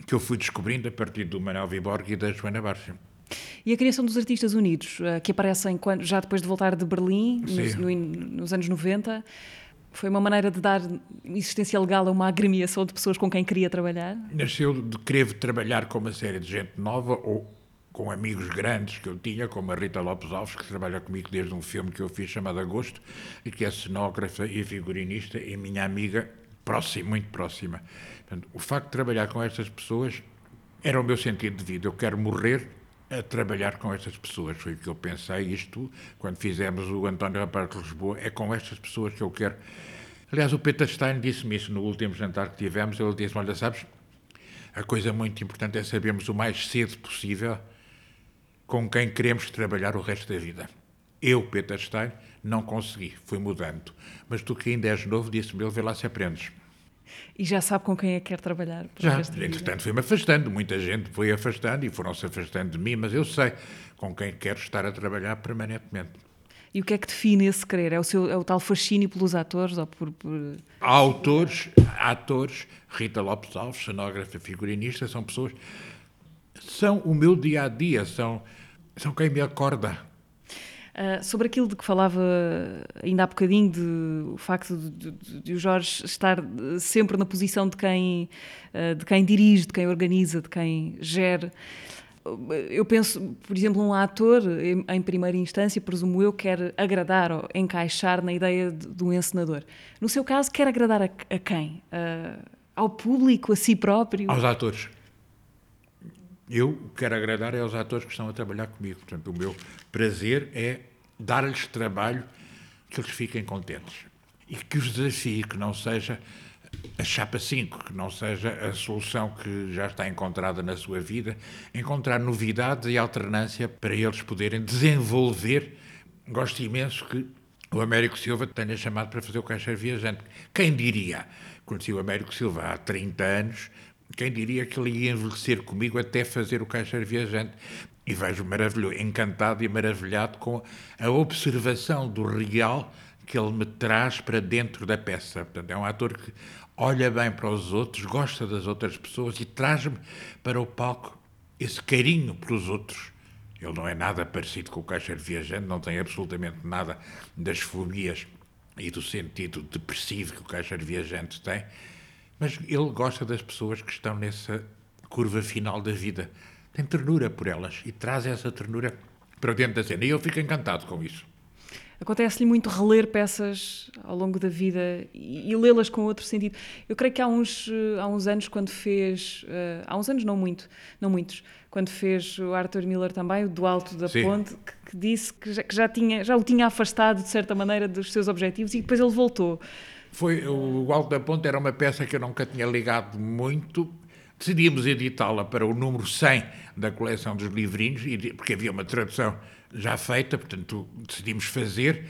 que eu fui descobrindo a partir do Manuel Viborg e da Joana Barça. E a criação dos Artistas Unidos, eh, que aparecem já depois de voltar de Berlim, nos, no, nos, anos 90, Foi uma maneira de dar existência legal a uma agremiação de pessoas com quem queria trabalhar? Nasceu de querer trabalhar com uma série de gente nova ou com amigos grandes que eu tinha, como a Rita Lopes Alves, que trabalha comigo desde um filme que eu fiz chamado Agosto, e que é cenógrafa e figurinista e minha amiga próxima, muito próxima. Portanto, o facto de trabalhar com estas pessoas era o meu sentido de vida. Eu quero morrer a trabalhar com estas pessoas. Foi o que eu pensei. Isto, quando fizemos o António Rapaz de Lisboa, é com estas pessoas que eu quero. Aliás, o Peter Stein disse-me isso no último jantar que tivemos. Ele disse: Olha, sabes, a coisa muito importante é sabermos o mais cedo possível com quem queremos trabalhar o resto da vida. Eu, Peter Stein, não consegui, fui mudando. Mas tu que ainda és novo, disse-me ele, vê lá se aprendes. E já sabe com quem é que quer trabalhar? Já, entretanto fui-me afastando, muita gente foi afastando e foram-se afastando de mim, mas eu sei com quem quero estar a trabalhar permanentemente. E o que é que define esse querer? É o, seu, é o tal fascínio pelos atores ou por... por... Há autores, atores, Rita Lopes Alves, cenógrafa, figurinista, são pessoas... São o meu dia-a-dia, são, são quem me acorda Uh, sobre aquilo de que falava ainda há bocadinho, de, o facto de, de, de, o Jorge estar sempre na posição de quem, uh, de quem dirige, de quem organiza, de quem gera. Eu penso, por exemplo, um ator, em, em primeira instância, presumo eu, quer agradar ou encaixar na ideia de, de um encenador. No seu caso, quer agradar a, a quem? Uh, ao público, a si próprio? Aos atores. Eu quero agradar aos atores que estão a trabalhar comigo. Portanto, o meu prazer é dar-lhes trabalho que eles fiquem contentes. E que os desafie, que não seja a chapa 5, que não seja a solução que já está encontrada na sua vida, encontrar novidades e alternância para eles poderem desenvolver. Gosto imenso que o Américo Silva tenha chamado para fazer o Caixeiro Viajante. Quem diria? Conheci o Américo Silva há 30 anos, quem diria que ele ia envelhecer comigo até fazer o Caixeiro Viajante? E vejo maravilhoso, encantado e maravilhado com a observação do real que ele me traz para dentro da peça. Portanto, é um ator que olha bem para os outros, gosta das outras pessoas e traz-me para o palco esse carinho pelos outros. Ele não é nada parecido com o Caixeiro Viajante, não tem absolutamente nada das fobias e do sentido depressivo que o Caixeiro Viajante tem mas ele gosta das pessoas que estão nessa curva final da vida. Tem ternura por elas e traz essa ternura para dentro da cena. E eu fico encantado com isso. Acontece-lhe muito reler peças ao longo da vida e, e lê-las com outro sentido. Eu creio que há uns, há uns anos, quando fez. Uh, há uns anos, não muito, não muitos, quando fez o Arthur Miller também, o Do Alto da Sim. Ponte, que, que, disse que, já, que já, tinha, já o tinha afastado, de certa maneira, dos seus objetivos e depois ele voltou. Foi, o Alto da Ponte era uma peça que eu nunca tinha ligado muito. Decidimos editá-la para o número 100 da coleção dos livrinhos, porque havia uma tradução já feita, portanto decidimos fazer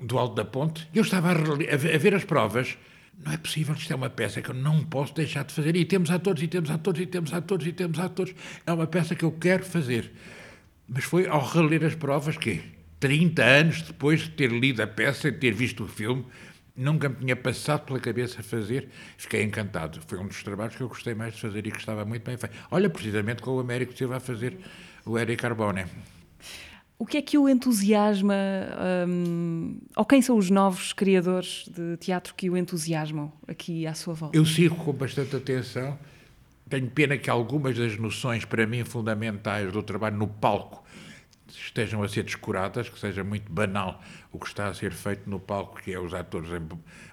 do Alto da Ponte. Eu estava a, a ver as provas. Não é possível, isto é uma peça que eu não posso deixar de fazer. E temos atores, e temos atores, e temos atores, e temos atores. É uma peça que eu quero fazer. Mas foi ao reler as provas que, 30 anos depois de ter lido a peça e ter visto o filme, nunca me tinha passado pela cabeça fazer, fiquei encantado. Foi um dos trabalhos que eu gostei mais de fazer e que estava muito bem feito. Olha, precisamente com o Américo Silva a fazer o Eric Carbone. O que é que o entusiasma, um, ou quem são os novos criadores de teatro que o entusiasmam aqui à sua volta? Eu sigo com bastante atenção. Tenho pena que algumas das noções, para mim, fundamentais do trabalho no palco estejam a ser descuradas, que seja muito banal o que está a ser feito no palco, que é os atores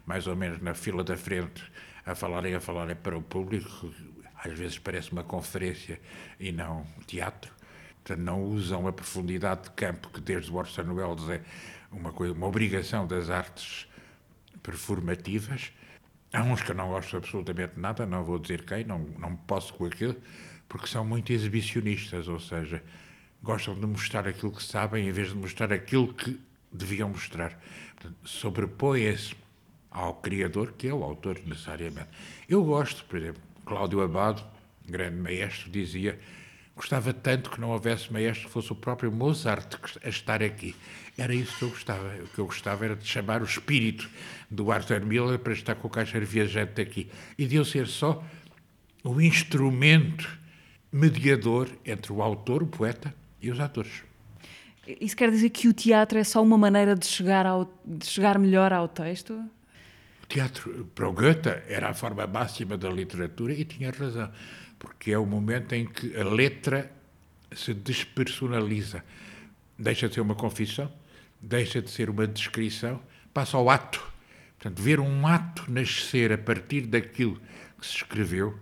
mais ou menos na fila da frente a falarem a falarem para o público, às vezes parece uma conferência e não teatro. Portanto, não usam a profundidade de campo que desde o Orson Welles é uma, coisa, uma obrigação das artes performativas. Há uns que eu não gosto absolutamente nada, não vou dizer quem, não, não posso com aquilo, porque são muito exibicionistas, ou seja, gostam de mostrar aquilo que sabem em vez de mostrar aquilo que deviam mostrar. Sobrepõe-se ao criador, que é o autor, necessariamente. Eu gosto, por exemplo, Cláudio Abado, grande maestro, dizia gostava tanto que não houvesse maestro que fosse o próprio Mozart a estar aqui. Era isso que eu gostava. O que eu gostava era de chamar o espírito do Arthur Miller para estar com o caixeiro viajante aqui. E de eu ser só o instrumento mediador entre o autor, o poeta, e os atores. Isso quer dizer que o teatro é só uma maneira de chegar, ao, de chegar melhor ao texto? teatro, para o Goethe, era a forma máxima da literatura e tinha razão, porque é o momento em que a letra se despersonaliza. Deixa de ser uma confissão, deixa de ser uma descrição, passa ao ato. Portanto, ver um ato nascer a partir daquilo que se escreveu,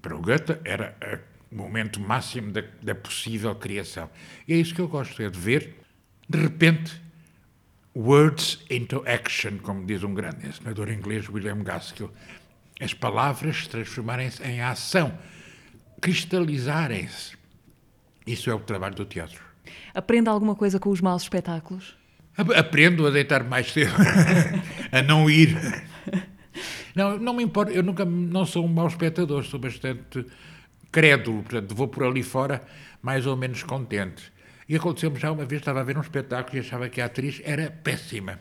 para o Goethe, era o momento máximo da, da possível criação. E é isso que eu gosto, é de ver, de repente, words into action, como diz um grande ensinador inglês, William Gaskill. As palavras transformarem-se em ação, cristalizarem-se. Isso é o trabalho do teatro. Aprende alguma coisa com os maus espetáculos? Aprendo a deitar mais cedo, a não ir. Não, não me importa, eu nunca não sou um mau espectador, sou bastante crédulo, portanto, vou por ali fora mais ou menos contente. E aconteceu-me já uma vez, estava a ver um espetáculo e achava que a atriz era péssima.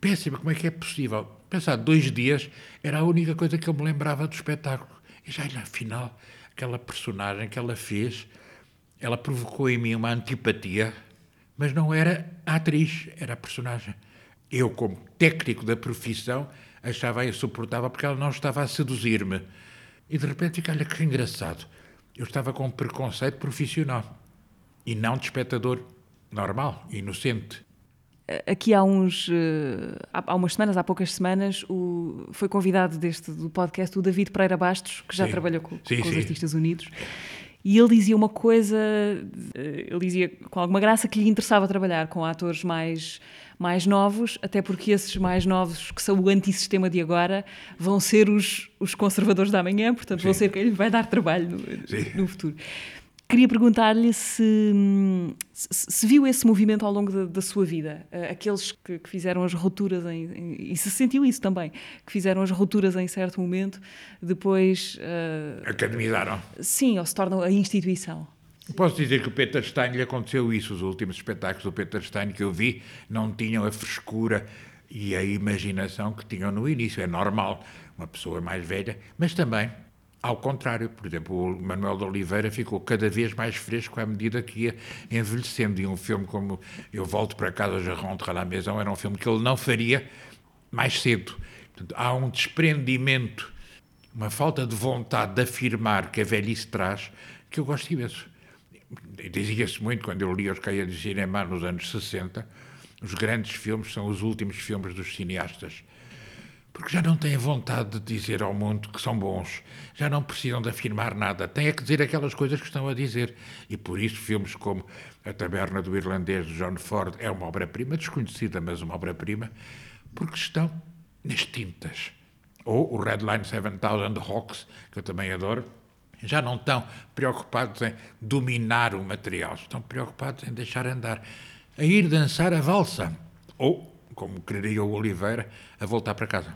Péssima, como é que é possível? Pensar dois dias era a única coisa que eu me lembrava do espetáculo. E já, afinal, aquela personagem que ela fez, ela provocou em mim uma antipatia, mas não era a atriz, era a personagem. Eu, como técnico da profissão, achava insuportável porque ela não estava a seduzir-me. E de repente fica, olha que engraçado. Eu estava com um preconceito profissional e não de espectador normal, inocente. Aqui há uns eh, há umas semanas, há poucas semanas, o, foi convidado deste do podcast o David Pereira Bastos, que já Sim. trabalhou com, Sim, com os sim. Artistas Unidos. E ele dizia uma coisa, eh, ele dizia com alguma graça que lhe interessava trabalhar com atores mais, mais novos, até porque esses mais novos, que são o antissistema de agora, vão ser os, os conservadores da manhã, portanto vão Sim. ser quem lhe vai dar trabalho no, no futuro. Queria perguntar-lhe se, se, se viu esse movimento ao longo da, da sua vida, eh, aqueles que, que fizeram as rupturas em, em- e se sentiu isso também, que fizeram as rupturas em certo momento, depois, eh, Academizaram. sim, ou se tornam a instituição. Posso dizer que o Peter Stein lhe aconteceu isso. Os últimos espetáculos do Peter Stein que eu vi não tinham a frescura e a imaginação que tinham no início. É normal, uma pessoa mais velha, mas também, ao contrário, por exemplo, o Manuel de Oliveira ficou cada vez mais fresco à medida que ia envelhecendo. E um filme como Eu Volto para Casa, Je rentre à maison, era um filme que ele não faria mais cedo. Portanto, há um desprendimento, uma falta de vontade de afirmar que a velhice traz, que eu gosto imenso. Dizia-se muito, quando eu li os caia de cinema nos anos 60, os grandes filmes são os últimos filmes dos cineastas. Porque já não têm vontade de dizer ao mundo que são bons, já não precisam de afirmar nada, têm é que dizer aquelas coisas que estão a dizer. E por isso, filmes como A Taberna do Irlandês de John Ford é uma obra-prima, desconhecida, mas uma obra-prima, porque estão nas tintas. Ou o Redline 7000 Hawks, que eu também adoro, já não estão preocupados em dominar o material, estão preocupados em deixar andar, a ir dançar a valsa. Ou, como quereria o Oliveira, a voltar para casa.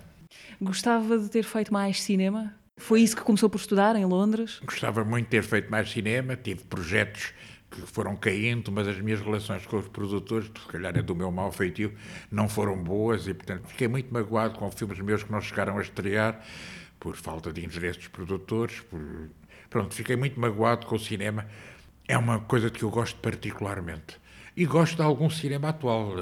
Gostava de ter feito mais cinema? Foi isso que começou por estudar em Londres? Gostava muito de ter feito mais cinema, tive projetos que foram caindo, mas as minhas relações com os produtores, se calhar é do meu mau feitio, não foram boas e, portanto, fiquei muito magoado com filmes meus que não chegaram a estrear por falta de interesse dos produtores. Por... Pronto, fiquei muito magoado com o cinema. É uma coisa que eu gosto particularmente. E gosto de algum cinema atual.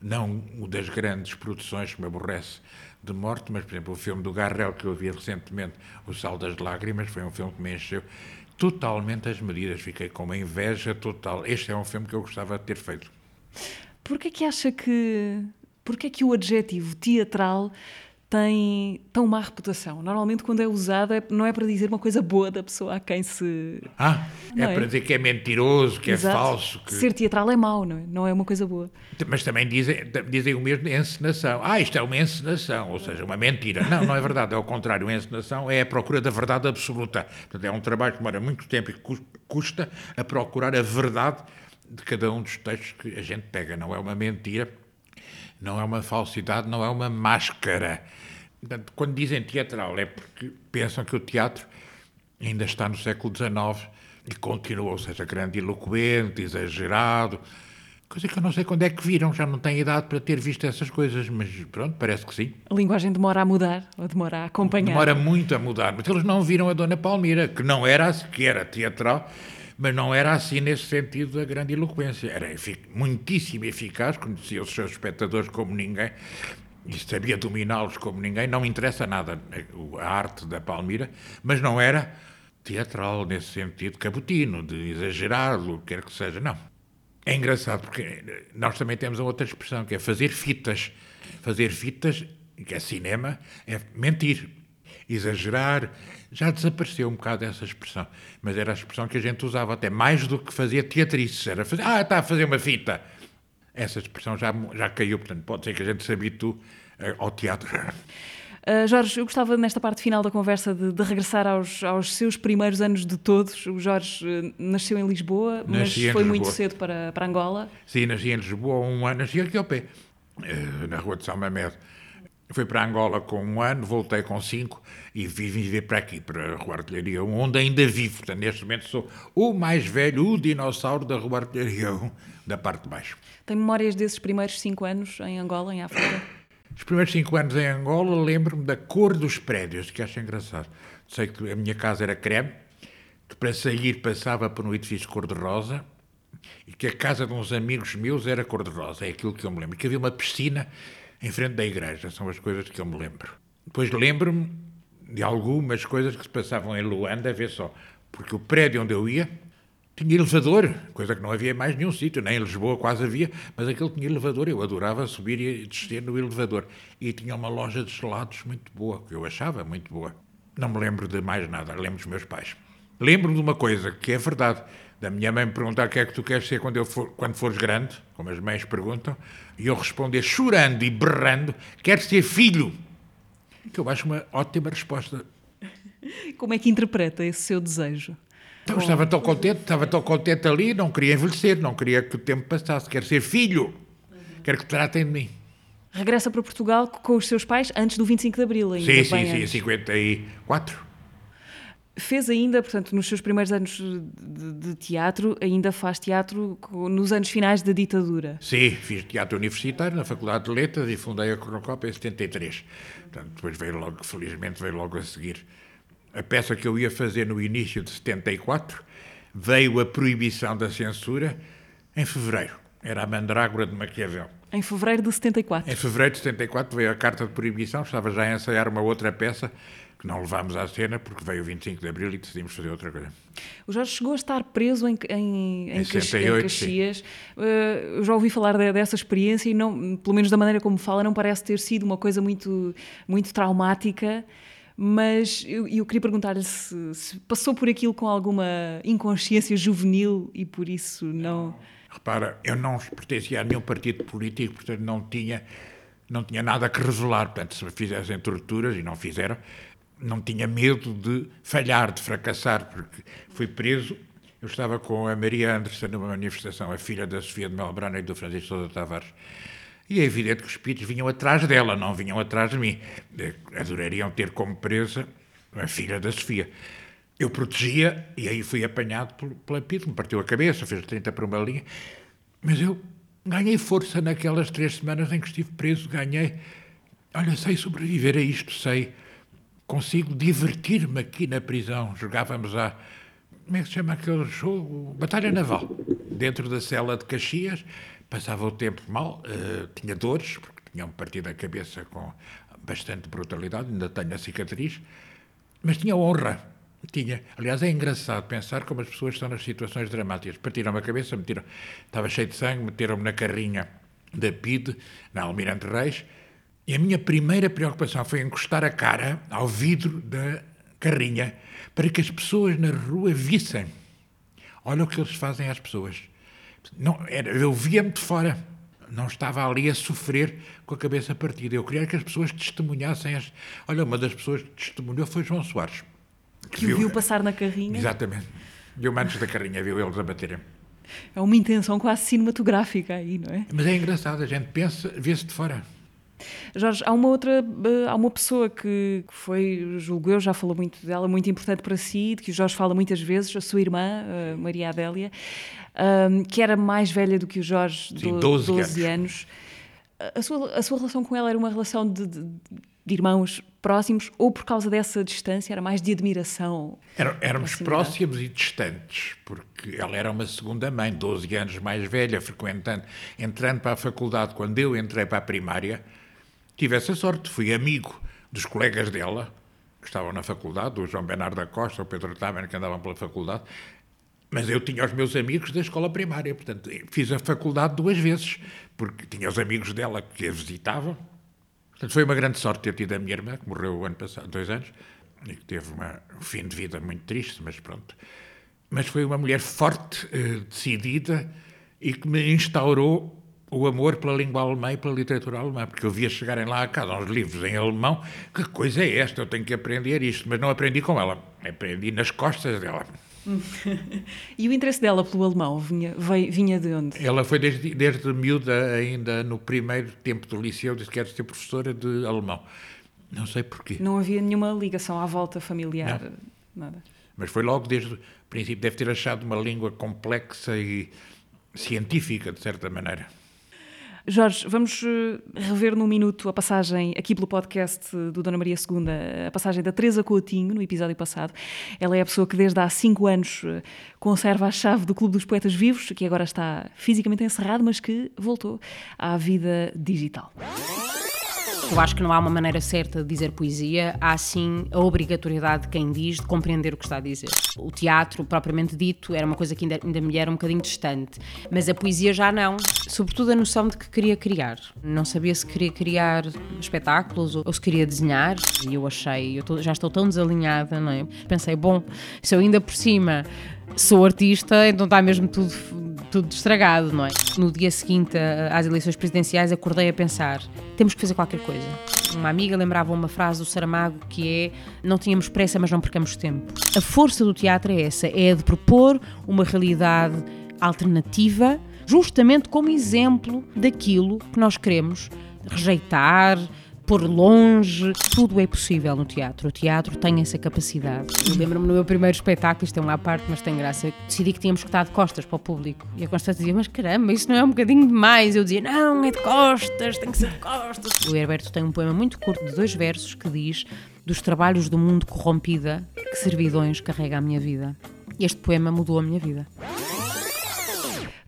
Não o das grandes produções que me aborrece de morte, mas, por exemplo, o filme do Garrel que eu vi recentemente, O Sal das Lágrimas, foi um filme que me encheu totalmente as medidas. Fiquei com uma inveja total. Este é um filme que eu gostava de ter feito. Porquê que acha que... Porquê que o adjetivo teatral tem tão má reputação? Normalmente quando é usado é- não é para dizer uma coisa boa da pessoa a quem se... Ah, é, é? para dizer que é mentiroso, que Exato. é falso. Que... Ser teatral é mau, não é? Não é uma coisa boa. Mas também dizem, dizem o mesmo de encenação. Ah, isto é uma encenação, ou seja, uma mentira. Não, não é verdade. É o contrário. A encenação é a procura da verdade absoluta. Portanto, é um trabalho que demora muito tempo e que cus- custa a procurar a verdade de cada um dos textos que a gente pega. Não é uma mentira, não é uma falsidade, não é uma máscara. Portanto, quando dizem teatral é porque pensam que o teatro ainda está no século XIX e continua, ou seja, grandiloquente, exagerado, coisa que eu não sei quando é que viram, já não tenho idade para ter visto essas coisas, mas pronto, parece que sim. A linguagem demora a mudar ou demora a acompanhar. Demora muito a mudar, mas eles não viram a Dona Palmira, que não era que era teatral, mas não era assim nesse sentido da grande eloquência. Era efic- muitíssimo eficaz, conhecia os seus espectadores como ninguém, e sabia dominá-los como ninguém, não interessa nada a arte da Palmira, mas não era teatral nesse sentido, cabotino, de exagerado, quer que seja, não. É engraçado porque nós também temos outra expressão que é fazer fitas. Fazer fitas, que é cinema, é mentir, exagerar. Já desapareceu um bocado essa expressão, mas era a expressão que a gente usava até mais do que fazia teatrices. Era fazer, ah, está a fazer uma fita. Essa expressão já, já caiu, portanto, pode ser que a gente se habitue eh, ao teatro. Uh, Jorge, eu gostava nesta parte final da conversa de, de regressar aos, aos, seus primeiros anos de todos. O Jorge uh, nasceu em Lisboa, Nasci mas em foi Lisboa. muito cedo para, para Angola. Sim, nasci em Lisboa um ano, nasci aqui ao pé, uh, na rua de São Mamed. Fui para Angola com um ano, voltei com cinco e vim viver para aqui, para a Rua Artilharia 1, onde ainda vivo. Portanto, neste momento sou o mais velho, o dinossauro da Rua Artilharia 1, da parte de baixo. Tem memórias desses primeiros cinco anos em Angola, em África? Os primeiros cinco anos em Angola lembro-me da cor dos prédios, que acho engraçado. Sei que a minha casa era creme, que para sair passava por um edifício cor-de-rosa e que a casa de uns amigos meus era cor-de-rosa. É aquilo que eu me lembro. Que havia uma piscina em frente da igreja. São as coisas que eu me lembro. Depois lembro-me de algumas coisas que se passavam em Luanda, a ver só. Porque o prédio onde eu ia tinha elevador, coisa que não havia em mais nenhum sítio, nem em Lisboa quase havia, mas aquele tinha elevador, eu adorava subir e descer no elevador. E tinha uma loja de gelados muito boa, que eu achava muito boa. Não me lembro de mais nada, lembro dos meus pais. Lembro-me de uma coisa que é verdade, da minha mãe me perguntar o que é que tu queres ser quando, eu for, quando fores grande, como as mães perguntam, e eu responder chorando e berrando, quero ser filho. Que eu acho uma ótima resposta. Como é que interpreta esse seu desejo? Então, estava tão contente, estava tão contente ali, não queria envelhecer, não queria que o tempo passasse, quero ser filho, quero que tratem de mim. Regressa para Portugal com os seus pais antes do 25 de Abril, ainda Sim, sim, bem sim, antes. 54. Fez ainda, portanto, nos seus primeiros anos de, de teatro, ainda faz teatro nos anos finais da ditadura. Sim, fiz teatro universitário na Faculdade de Letras e fundei a Cronocópia em 73. Portanto, depois veio logo, felizmente, veio logo a seguir. A peça que eu ia fazer no início de 74 veio a proibição da censura em fevereiro. Era a Mandrágora de Maquiavel. Em fevereiro de 74. Em fevereiro de 74 veio a carta de proibição, estava já a ensaiar uma outra peça que não levámos à cena porque veio o 25 de Abril e decidimos fazer outra coisa. O Jorge chegou a estar preso em, em, em, Em Caxi- 68, em Caxias. Eu já ouvi falar de- dessa experiência e, não, pelo menos da maneira como fala, não parece ter sido uma coisa muito, muito traumática. Mas eu, eu queria perguntar-lhe se, se passou por aquilo com alguma inconsciência juvenil e por isso não. Repara, eu não pertencia a nenhum partido político, portanto não tinha, não tinha nada que revelar. Portanto, se me fizessem torturas, e não fizeram, não tinha medo de falhar, de fracassar, porque fui preso. Eu estava com a Maria Anderson numa manifestação, a filha da Sofia de Melbrana e do Francisco Sousa Tavares. E é evidente que os espíritos vinham atrás dela, não vinham atrás de mim. Eh, Adorariam ter como presa a filha da Sofia. Eu protegia e aí fui apanhado pela PID, me partiu a cabeça, fez 30 por uma linha. Mas eu ganhei força naquelas três semanas em que estive preso, ganhei. Olha, sei sobreviver a isto, sei. Consigo divertir-me aqui na prisão. Jogávamos a. Como é que se chama aquele jogo? Batalha Naval. Dentro da cela de Caxias, passava o tempo mal, eh, tinha dores, porque tinham partido a cabeça com bastante brutalidade, ainda tenho a cicatriz, mas tinha honra. Tinha. Aliás, é engraçado pensar como as pessoas estão nas situações dramáticas. Partiram-me a cabeça, metiram, estava cheio de sangue, meteram-me na carrinha da PID, na Almirante Reis, e a minha primeira preocupação foi encostar a cara ao vidro da carrinha para que as pessoas na rua vissem. Olha o que eles fazem às pessoas. Não, era, eu via-me de fora. Não estava ali a sofrer com a cabeça partida. Eu queria que as pessoas testemunhassem. As... Olha, uma das pessoas que testemunhou foi João Soares. Que o viu passar na carrinha. Exatamente. Viu-me antes da carrinha, viu eles a baterem. É uma intenção quase cinematográfica aí, não é? Mas é engraçado, a gente pensa, vê-se de fora. Jorge, há uma outra, eh, há uma pessoa que que foi, julgo eu, já falou muito dela, muito importante para si, de que o Jorge fala muitas vezes, a sua irmã, eh, Maria Adélia, que era mais velha do que o Jorge, Sim, do- 12 12 anos. A sua, a sua relação com ela era uma relação de, de- de irmãos próximos ou por causa dessa distância era mais de admiração? Era- éramos Proximidade. próximos e distantes, porque ela era uma segunda mãe, 12 anos mais velha, frequentando, entrando para a faculdade. Quando eu entrei para a primária, tive essa sorte, fui amigo dos colegas dela, que estavam na faculdade, o João Bernardo da Costa, o Pedro Tamer, que andavam pela faculdade, mas eu tinha os meus amigos da escola primária, portanto, fiz a faculdade duas vezes, porque tinha os amigos dela que a visitavam. Portanto, foi uma grande sorte ter tido a minha irmã, que morreu o ano passado, dois anos, e que teve uma, um fim de vida muito triste, mas pronto. Mas foi uma mulher forte, eh, decidida, e que me instaurou o amor pela língua alemã e pela literatura alemã, porque eu via chegarem lá a casa uns livros em alemão, que coisa é esta? Eu tenho que aprender isto, mas não aprendi com ela, aprendi nas costas dela. e o interesse dela pelo alemão vinha, veio, vinha de onde? Ela foi desde, desde miúda, ainda no primeiro tempo do liceu, disse que era ser professora de alemão. Não sei porquê. Não havia nenhuma ligação à volta familiar, não. nada. Mas foi logo desde o princípio, deve ter achado uma língua complexa e científica, de certa maneira. Jorge, vamos eh, rever num minuto a passagem aqui pelo podcast do Dona Maria II, a passagem da Teresa Coutinho, no episódio passado. Ela é a pessoa que desde há cinco anos eh, conserva a chave do Clube dos Poetas Vivos, que agora está fisicamente encerrado, mas que voltou à vida digital. Eu acho que não há uma maneira certa de dizer poesia, há sim a obrigatoriedade de quem diz de compreender o que está a dizer. O teatro, propriamente dito, era uma coisa que ainda, ainda me era um bocadinho distante, mas a poesia já não. Sobretudo a noção de que queria criar. Não sabia se queria criar espetáculos ou, se queria desenhar, e eu achei, eu já estou tão desalinhada, não é? Pensei, bom, se eu ainda por cima sou artista, então está mesmo tudo tudo estragado, não é? No dia seguinte às eleições presidenciais acordei a pensar, temos que fazer qualquer coisa. Uma amiga lembrava uma frase do Saramago que é não tínhamos pressa, mas não percamos tempo. A força do teatro é essa, é a de propor uma realidade alternativa, justamente como exemplo daquilo que nós queremos rejeitar, pôr longe, tudo é possível no teatro. O teatro tem essa capacidade. Lembro-me no meu primeiro espetáculo, isto é uma parte, mas tem graça, decidi que tínhamos que estar de costas para o público. E a Constância dizia, mas caramba, isso não é um bocadinho demais? Eu dizia, não, é de costas, tem que ser de costas. O Herberto tem um poema muito curto de dois versos que diz dos trabalhos do mundo corrompida, que servidões carrega a minha vida. Este poema mudou a minha vida.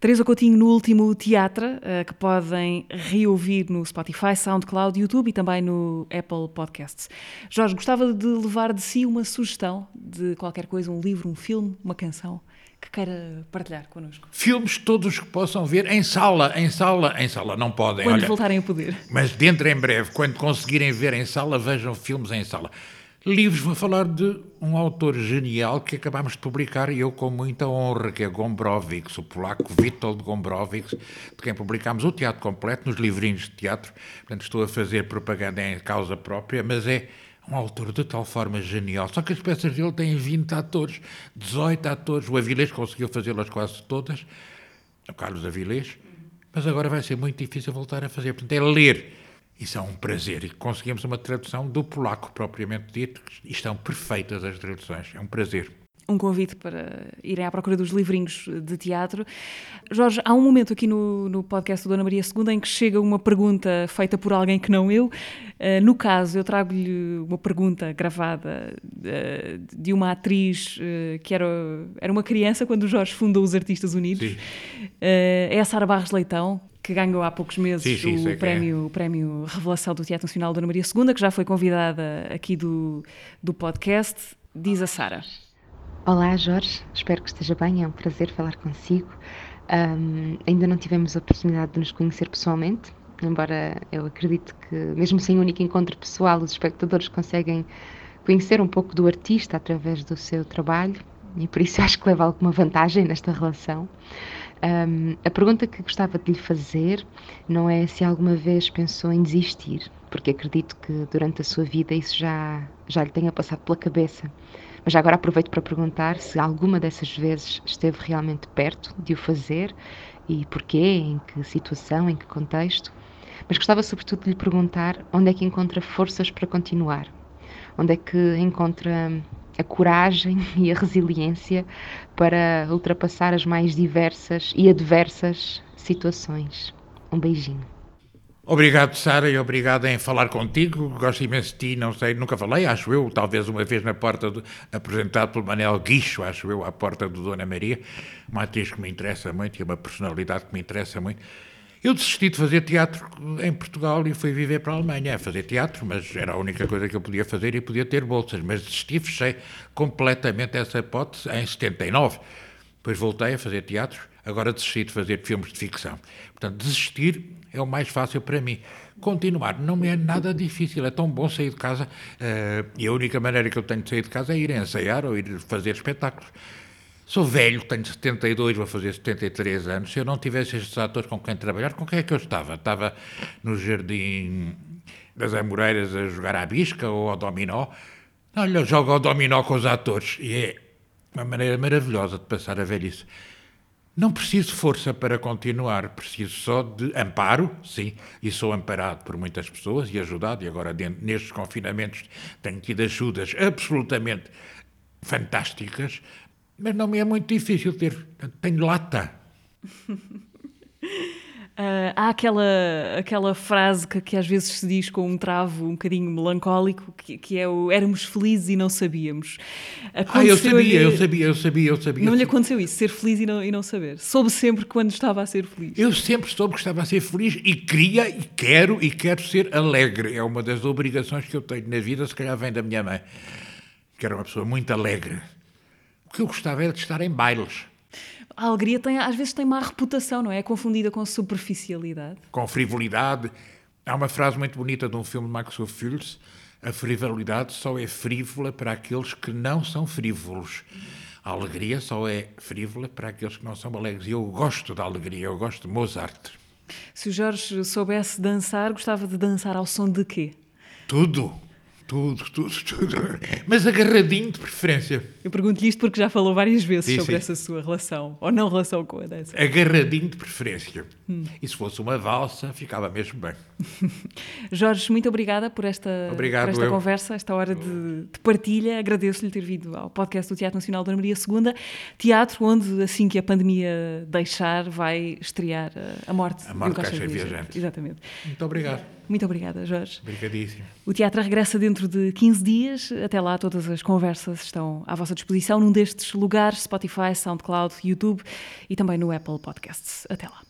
Teresa Coutinho no último teatro, uh, que podem reouvir no Spotify, SoundCloud, YouTube e também no Apple Podcasts. Jorge, gostava de levar de si uma sugestão de qualquer coisa, um livro, um filme, uma canção que queira partilhar connosco. Filmes todos que possam ver em sala, em sala, em sala, não podem. Quando olha, voltarem a poder. Mas dentro em breve, quando conseguirem ver em sala, vejam filmes em sala livros, vou falar de um autor genial que acabámos de publicar e eu com muita honra, que é Gombrowicz, o polaco Witold Gombrowicz, de quem publicámos o teatro completo nos livrinhos de teatro. Portanto, estou a fazer propaganda em causa própria, mas é um autor de tal forma genial. Só que as peças dele têm 20 atores, 18 atores. O Avilés conseguiu fazê-las quase todas, o Carlos Avilés, mas agora vai ser muito difícil voltar a fazer. Portanto, é ler isso é um prazer. E conseguimos uma tradução do polaco propriamente dito, e estão perfeitas as traduções. É um prazer. Um convite para irem à procura dos livrinhos de teatro. Jorge, há um momento aqui no, no podcast do Dona Maria II em que chega uma pergunta feita por alguém que não eu. Uh, no caso, eu trago-lhe uma pergunta gravada uh, de uma atriz uh, que era, era uma criança quando o Jorge fundou os Artistas Unidos. é a Sara Barros Leitão, que ganhou há poucos meses sim, sim, o, é. prémio, é. o prémio Revelação do Teatro Nacional Dona Maria II, que já foi convidada aqui do, do podcast. Diz a Sara. Olá, Jorge. Espero que esteja bem. É um prazer falar consigo. Um, ainda não tivemos a oportunidade de nos conhecer pessoalmente, embora eu acredito que, mesmo sem um único encontro pessoal, os espectadores conseguem conhecer um pouco do artista através do seu trabalho e por isso acho que leva alguma vantagem nesta relação. Um, a pergunta que gostava de lhe fazer não é se alguma vez pensou em desistir, porque acredito que durante a sua vida isso já, já lhe tenha passado pela cabeça. Mas agora aproveito para perguntar se alguma dessas vezes esteve realmente perto de o fazer e porquê, em que situação, em que contexto. Mas gostava sobretudo de lhe perguntar onde é que encontra forças para continuar, onde é que encontra a coragem e a resiliência para ultrapassar as mais diversas e adversas situações. Um beijinho. Obrigado, Sara, e obrigado em falar contigo. Gosto imenso de ti, não sei, nunca falei, acho eu, talvez uma vez na porta, do, apresentado pelo Manel Guicho, acho eu, à porta do Dona Maria, uma atriz que me interessa muito e uma personalidade que me interessa muito. Eu desisti de fazer teatro em Portugal e fui viver para a Alemanha a fazer teatro, mas era a única coisa que eu podia fazer e podia ter bolsas. Mas desisti, fechei completamente essa hipótese em 79. Depois voltei a fazer teatro, agora desisti de fazer filmes de ficção. Portanto, desistir é o mais fácil para mim. Continuar não me é nada difícil, é tão bom sair de casa uh, e a única maneira que eu tenho de sair de casa é ir ensaiar ou ir fazer espetáculos. Sou velho, tenho 72, vou fazer 73 anos. Se eu não tivesse estes atores com quem trabalhar, com quem é que eu estava? Estava no Jardim das Amoreiras a jogar à bisca ou ao dominó. Olha, eu jogo ao dominó com os atores e é uma maneira maravilhosa de passar a velhice. Não preciso força para continuar, preciso só de amparo, sim, e sou amparado por muitas pessoas e ajudado, e agora dentro, nestes confinamentos tenho tido ajudas absolutamente fantásticas, mas não me é muito difícil ter. Tenho lata. Uh, há aquela, aquela frase que, que, às vezes se diz com um travo um bocadinho melancólico, que, que é o éramos felizes e não sabíamos. ah, eu sabia, eu sabia, eu sabia, eu sabia. Não lhe aconteceu isso, ser feliz e não, e não saber. Soube sempre quando estava a ser feliz. Eu sempre soube que estava a ser feliz e queria e quero e quero ser alegre. É uma das obrigações que eu tenho na vida, se calhar vem da minha mãe, que era uma pessoa muito alegre. O que eu gostava era de estar em bailes. A alegria tem, às vezes tem má reputação, não é? É confundida com superficialidade. Com frivolidade. Há uma frase muito bonita de um filme de Max Fields: a frivolidade só é frívola para aqueles que não são frívolos. A alegria só é frívola para aqueles que não são alegres. E eu gosto da alegria, eu gosto de Mozart. Se o Jorge soubesse dançar, gostava de dançar ao som de quê? Tudo. Tudo, tudo, tudo. Mas agarradinho de preferência. Eu pergunto-lhe isto porque já falou várias vezes sim, sobre sim. essa sua relação, ou não relação com a dança. Agarradinho de preferência. Hum. E se fosse uma valsa, ficava mesmo bem. Jorge, muito obrigada por esta, Obrigado, por esta conversa, esta hora de, de partilha. Agradeço-lhe ter vindo ao podcast do Teatro Nacional Dona Maria II, teatro onde, assim que a pandemia deixar, vai estrear a, morte, a morte do Caixa Viajante. Exatamente. Muito obrigado. Muito obrigada, Jorge. Obrigadíssimo. O teatro regressa dentro de 15 dias. Até lá, todas as conversas estão à vossa disposição num destes lugares: Spotify, SoundCloud, YouTube e também no Apple Podcasts. Até lá.